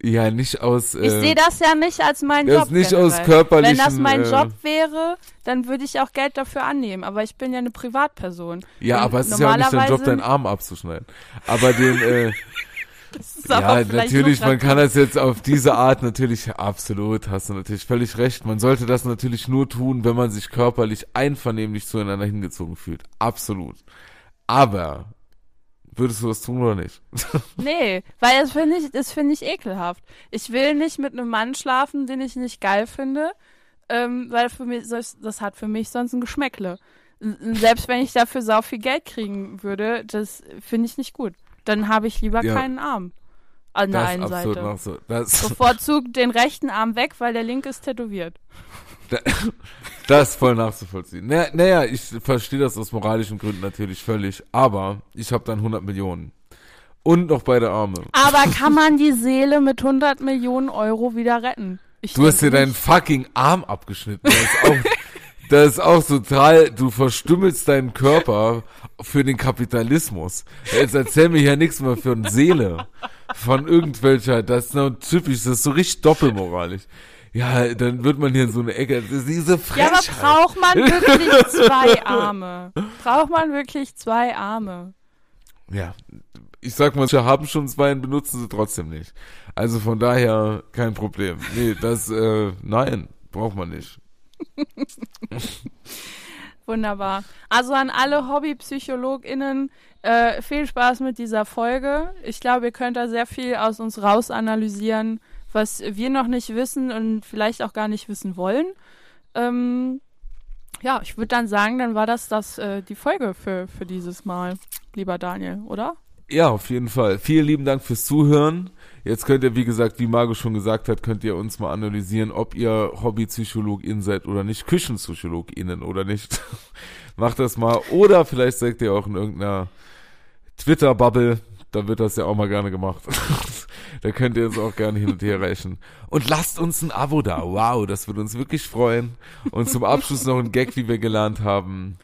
S2: Ja, nicht aus.
S3: Ich
S2: äh,
S3: sehe das ja nicht als meinen
S2: das
S3: Job.
S2: ist nicht
S3: generell.
S2: aus körperlichen,
S3: Wenn das mein
S2: äh,
S3: Job wäre, dann würde ich auch Geld dafür annehmen. Aber ich bin ja eine Privatperson.
S2: Ja,
S3: Und
S2: aber es ist ja auch nicht dein Job, deinen Arm abzuschneiden. Aber den, äh,
S3: Das
S2: ja, natürlich, man kann das jetzt auf diese Art natürlich, absolut, hast du natürlich völlig recht. Man sollte das natürlich nur tun, wenn man sich körperlich einvernehmlich zueinander hingezogen fühlt. Absolut. Aber, würdest du das tun oder nicht?
S3: Nee, weil das finde ich, das finde ich ekelhaft. Ich will nicht mit einem Mann schlafen, den ich nicht geil finde, ähm, weil für mich, das, hat für mich sonst ein Geschmäckle. Selbst wenn ich dafür sau viel Geld kriegen würde, das finde ich nicht gut. Dann habe ich lieber
S2: Ja.
S3: keinen Arm an der
S2: das
S3: einen Seite.
S2: so.
S3: Bevorzugt den rechten Arm weg, weil der linke ist tätowiert.
S2: Das ist voll nachzuvollziehen. Naja, naja ich verstehe das aus moralischen Gründen natürlich völlig, aber ich habe dann 100 Millionen. Und noch beide Arme.
S3: Aber kann man die Seele mit 100 Millionen Euro wieder retten? Ich
S2: Du hast dir deinen fucking Arm abgeschnitten. Das ist auch, total, du verstümmelst deinen Körper für den Kapitalismus. Jetzt erzähl mir ja nichts mehr für eine Seele. Von irgendwelcher, das ist noch typisch, das ist so richtig doppelmoralisch. Ja, dann wird man hier in so eine Ecke, das ist diese
S3: Ja, aber
S2: Frechheit.
S3: braucht man wirklich zwei Arme? Braucht man wirklich zwei Arme?
S2: Ja, ich sag mal, wir haben schon zwei und benutzen sie trotzdem nicht. Also von daher kein Problem. Nee, das, äh, nein, braucht man nicht.
S3: Wunderbar. Also an alle HobbypsychologInnen, äh, viel Spaß mit dieser Folge. Ich glaube, ihr könnt da sehr viel aus uns raus analysieren, was wir noch nicht wissen und vielleicht auch gar nicht wissen wollen. Ähm, ja, ich würde dann sagen, dann war das, das äh, die Folge für, für dieses Mal, lieber Daniel, oder?
S2: Ja, auf jeden Fall. Vielen lieben Dank fürs Zuhören. Jetzt könnt ihr, wie gesagt, wie Margo schon gesagt hat, könnt ihr uns mal analysieren, ob ihr HobbypsychologInnen seid oder nicht, KüchenpsychologInnen oder nicht. Macht das mal. Oder vielleicht seid ihr auch in irgendeiner Twitter-Bubble, da wird das ja auch mal gerne gemacht. da könnt ihr uns auch gerne hin und her reichen. Und lasst uns ein Abo da. Wow, das würde uns wirklich freuen. Und zum Abschluss noch ein Gag, wie wir gelernt haben.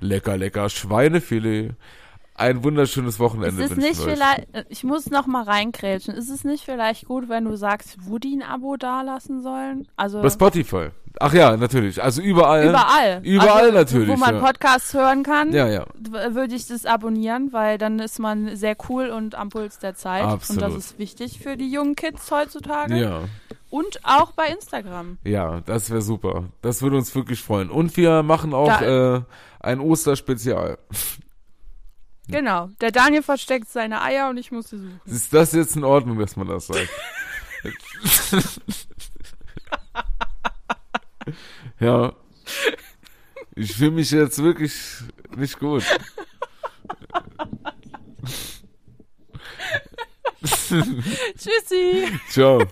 S2: Lecker, lecker Schweinefilet. Ein wunderschönes Wochenende.
S3: Ist es nicht vielleicht, äh, ich muss noch mal reinkrätschen, ist es nicht vielleicht gut, wenn du sagst, wo die ein Abo dalassen sollen? Also
S2: Bei Spotify. Ach ja, natürlich. Also überall.
S3: überall.
S2: Überall
S3: also,
S2: natürlich,
S3: Wo man
S2: ja.
S3: Podcasts hören kann,
S2: Ja, ja.
S3: würde ich das abonnieren, weil dann ist man sehr cool und am Puls der Zeit.
S2: Absolut.
S3: Und das ist wichtig für die jungen Kids heutzutage.
S2: Ja.
S3: Und auch bei Instagram.
S2: Ja, das wäre super. Das würde uns wirklich freuen. Und wir machen auch äh, ein Osterspezial.
S3: Genau. Der Daniel versteckt seine Eier und ich muss sie suchen.
S2: Ist das jetzt in Ordnung, dass man das sagt? ja. Ich fühle mich jetzt wirklich nicht gut.
S3: Tschüssi.
S2: Ciao.